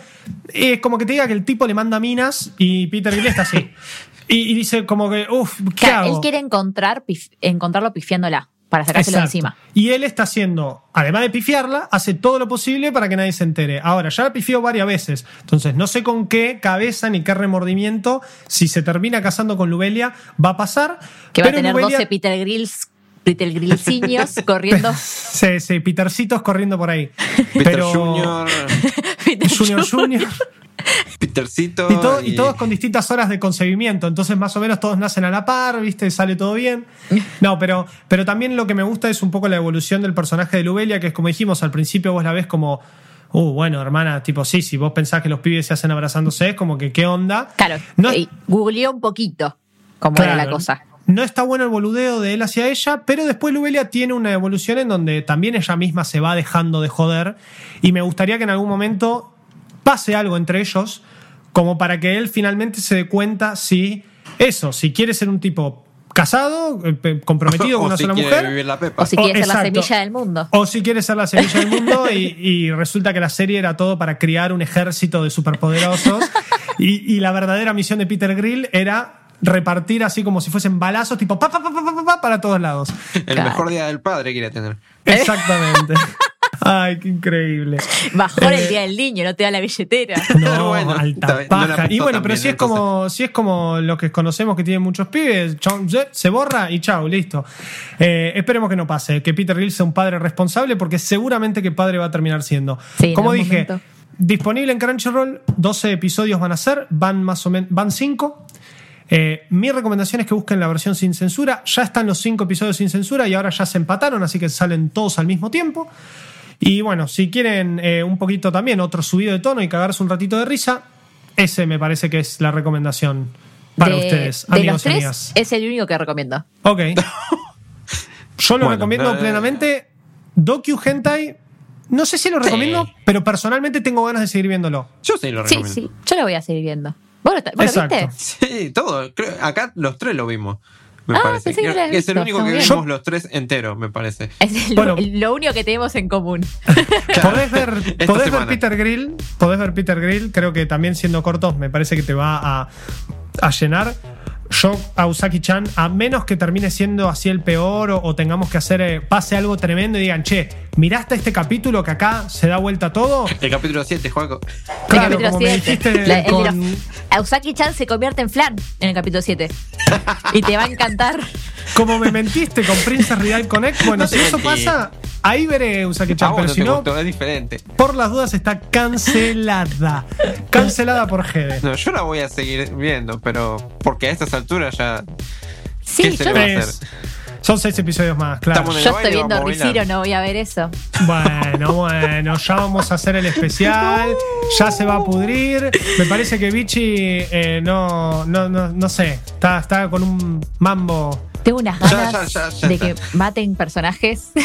es como que te diga que el tipo le manda minas y Peter Grill está así. Y, y dice como que, uff, ¿qué hago? él quiere encontrar, pif- encontrarlo pifiándola para sacárselo Exacto. encima. Y él está haciendo, además de pifiarla, hace todo lo posible para que nadie se entere. Ahora, ya la pifió varias veces. Entonces, no sé con qué cabeza ni qué remordimiento, si se termina casando con Lubelia, va a pasar. Que va a tener Lubelia- 12 Peter Grills, Peter Grillciños corriendo. Sí, sí, Petercitos corriendo por ahí. Peter Pero- Junior, Peter Junior Junior. Petercito. Y, todo- y todos con distintas horas de concebimiento. Entonces, más o menos todos nacen a la par, ¿viste? Sale todo bien. No, pero, pero también lo que me gusta es un poco la evolución del personaje de Lubelia, que es como dijimos, al principio vos la ves como. Uh, bueno, hermana, tipo, sí, si vos pensás que los pibes se hacen abrazándose, es como que, ¿qué onda? Claro, No, y googleó un poquito cómo era la cosa. No está bueno el boludeo de él hacia ella, pero después Lubelia tiene una evolución en donde también ella misma se va dejando de joder. Y me gustaría que en algún momento pase algo entre ellos, como para que él finalmente se dé cuenta si eso, si quiere ser un tipo casado, eh, comprometido con O una si sola quiere mujer. vivir la pepa. O si O- quiere ser la semilla del mundo. O si quiere ser la semilla del mundo y, y resulta que la serie era todo para criar un ejército de superpoderosos. y, y la verdadera misión de Peter Grill era repartir así como si fuesen balazos, tipo pa, pa, pa, pa, pa, pa, pa, para todos lados. El Claro. mejor día del padre quiere tener. Exactamente. Ay, qué increíble. Bajó Eh, el día del niño, no te da la billetera. No, Bueno, alta no paja. y bueno, pero si es como si es como los que conocemos que tienen muchos pibes, se borra y chau, listo. Eh, esperemos que no pase, que Peter Grill sea un padre responsable, porque seguramente que padre va a terminar siendo. Sí, como dije, momento. disponible en Crunchyroll, 12 episodios van a ser, van más o menos, van 5. Eh, mi recomendación es que busquen la versión sin censura. Ya están los cinco episodios sin censura y ahora ya se empataron, así que salen todos al mismo tiempo. Y bueno, si quieren eh, un poquito también otro subido de tono y cagarse un ratito de risa, ese me parece que es la recomendación para de, ustedes, de amigos los y tres, amigas. es el único que recomiendo. Ok. Yo lo Bueno, recomiendo eh, plenamente. Docu Hentai, no sé si lo recomiendo, pero personalmente tengo ganas de seguir viéndolo. Yo sí lo Sí, recomiendo. sí, yo lo voy a seguir viendo. ¿Vos lo, vos lo Exacto. viste? Sí, todo. Creo- acá los tres lo vimos. Me Ah, parece. pensé que lo es el único que muy vimos bien. los tres entero, me parece. Es el- Bueno. el- lo único que tenemos en común. Podés ver, podés ver. Peter Grill, podés ver Peter Grill, creo que también siendo cortos me parece que te va a, a llenar. Yo a Usaki-chan, a menos que termine siendo así el peor o, o tengamos que hacer, eh, pase algo tremendo y digan, che, miraste este capítulo que acá se da vuelta todo. El capítulo 7, Juaco. El Claro, capítulo como me 7. dijiste La- el con- Ausaki-chan se convierte en flan en el capítulo 7. y te va a encantar. Como me mentiste con Princess Real Connect, bueno, No si eso mentí. pasa, ahí veré Usaki-chan, pero si no, gustó, es diferente. por las dudas está cancelada. Cancelada por Gede. No, yo la voy a seguir viendo, pero porque a estas alturas ya. Sí, ¿Qué se yo, le va a Es- hacer? son seis episodios más, claro. Yo estoy viendo. Riciro, no voy a ver eso. Bueno, bueno, ya vamos a hacer el especial, ya se va a pudrir. Me parece que Vichy eh, no, no, no, no sé, está, está con un mambo. Tengo unas Ya, ganas ya, ya, ya de que maten personajes.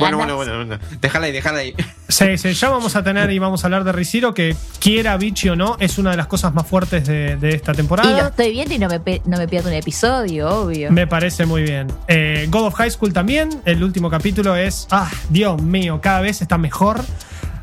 Bueno, bueno, bueno, bueno. Déjala ahí, déjala ahí. Sí, sí, ya vamos a tener y vamos a hablar de Riciro, que quiera Vichy o no, es una de las cosas más fuertes de, de esta Y lo temporada. estoy viendo y no me, no me pierdo un episodio, obvio. Me parece muy bien. Eh, God of High School también, el último capítulo es, ah, Dios mío, cada vez está mejor.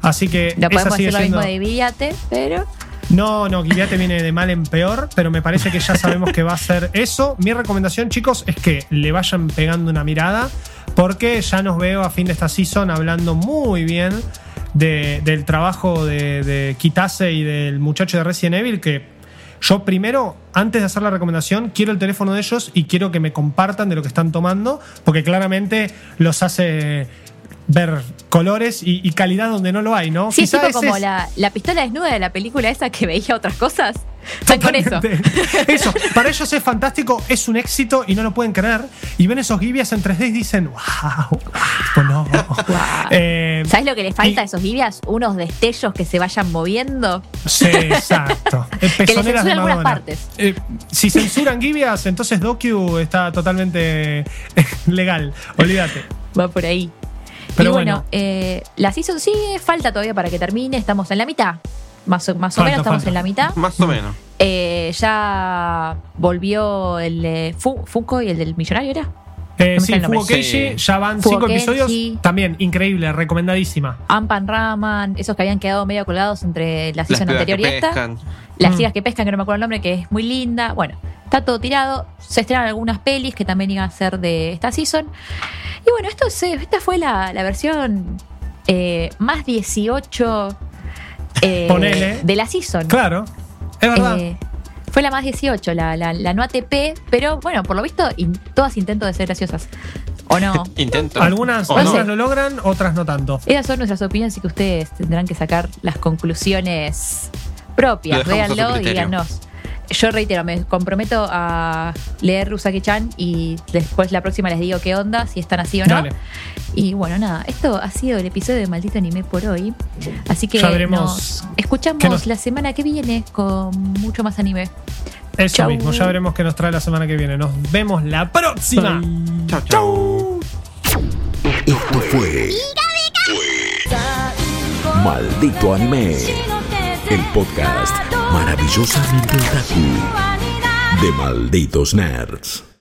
Así que No esa podemos sigue decir lo mismo de Villate, pero. No, no, Guillate viene de mal en peor, pero me parece que ya sabemos que va a ser eso. Mi recomendación, chicos, es que le vayan pegando una mirada, porque ya nos veo a fin de esta season hablando muy bien de- del trabajo de, de Kitase y del muchacho de Resident Evil, que yo primero, antes de hacer la recomendación, quiero el teléfono de ellos y quiero que me compartan de lo que están tomando, porque claramente los hace ver colores y, y calidad donde no lo hay, ¿no? Sí, es Quizá tipo como es- la, la pistola desnuda de la película esa que veía otras cosas. Están con eso. Eso, para ellos es fantástico, es un éxito y no lo pueden creer. Y ven esos Gibias en 3D y dicen, wow, no. Eh, ¿Sabes lo que les falta y- a esos Gibias? Unos destellos que se vayan moviendo. Sí, exacto. Eh, pezoneras de censuren algunas partes. Eh, si censuran Gibias, entonces Docu está totalmente legal. Olvídate. Va por ahí. Pero y bueno, bueno. eh, la season sigue, falta todavía para que termine, estamos en la mitad. Más o, más o menos estamos falta. en la mitad. Más o menos. Eh, ya volvió el de Fu- Funko y el del millonario, ¿era? Eh, No sí, ya van Fugo cinco Kenshi. episodios. También, increíble, recomendadísima. Ampan Raman, esos que habían quedado medio colgados entre la season anterior y esta. pescan. Las Mm. chicas que pescan, que no me acuerdo el nombre, que es muy linda. Bueno, está todo tirado. Se estrenan algunas pelis que también iban a ser de esta season. Y bueno, esto se- esta fue la, la versión eh, más 18 eh, de la season. Claro, es verdad. Fue la más 18, la, la, la no ATP, pero bueno, por lo visto, in- todas intentos de ser graciosas. ¿O no? Intento. Algunas, ¿O no algunas lo logran, otras no tanto. Esas son nuestras opiniones y que ustedes tendrán que sacar las conclusiones propias. Véanlo y díganos. Yo reitero, me comprometo a leer Rusaki-chan y después la próxima les digo qué onda, si están así o no. Dale. Y bueno, nada, esto ha sido el episodio de Maldito Anime por hoy. Así que Ya veremos nos escuchamos nos- la semana que viene con mucho más anime. Eso Chau. mismo, ya veremos qué nos trae la semana que viene. Nos vemos la próxima. Chao, chao. Esto fue Maldito Anime, el podcast maravillosamente otaku de malditos nerds.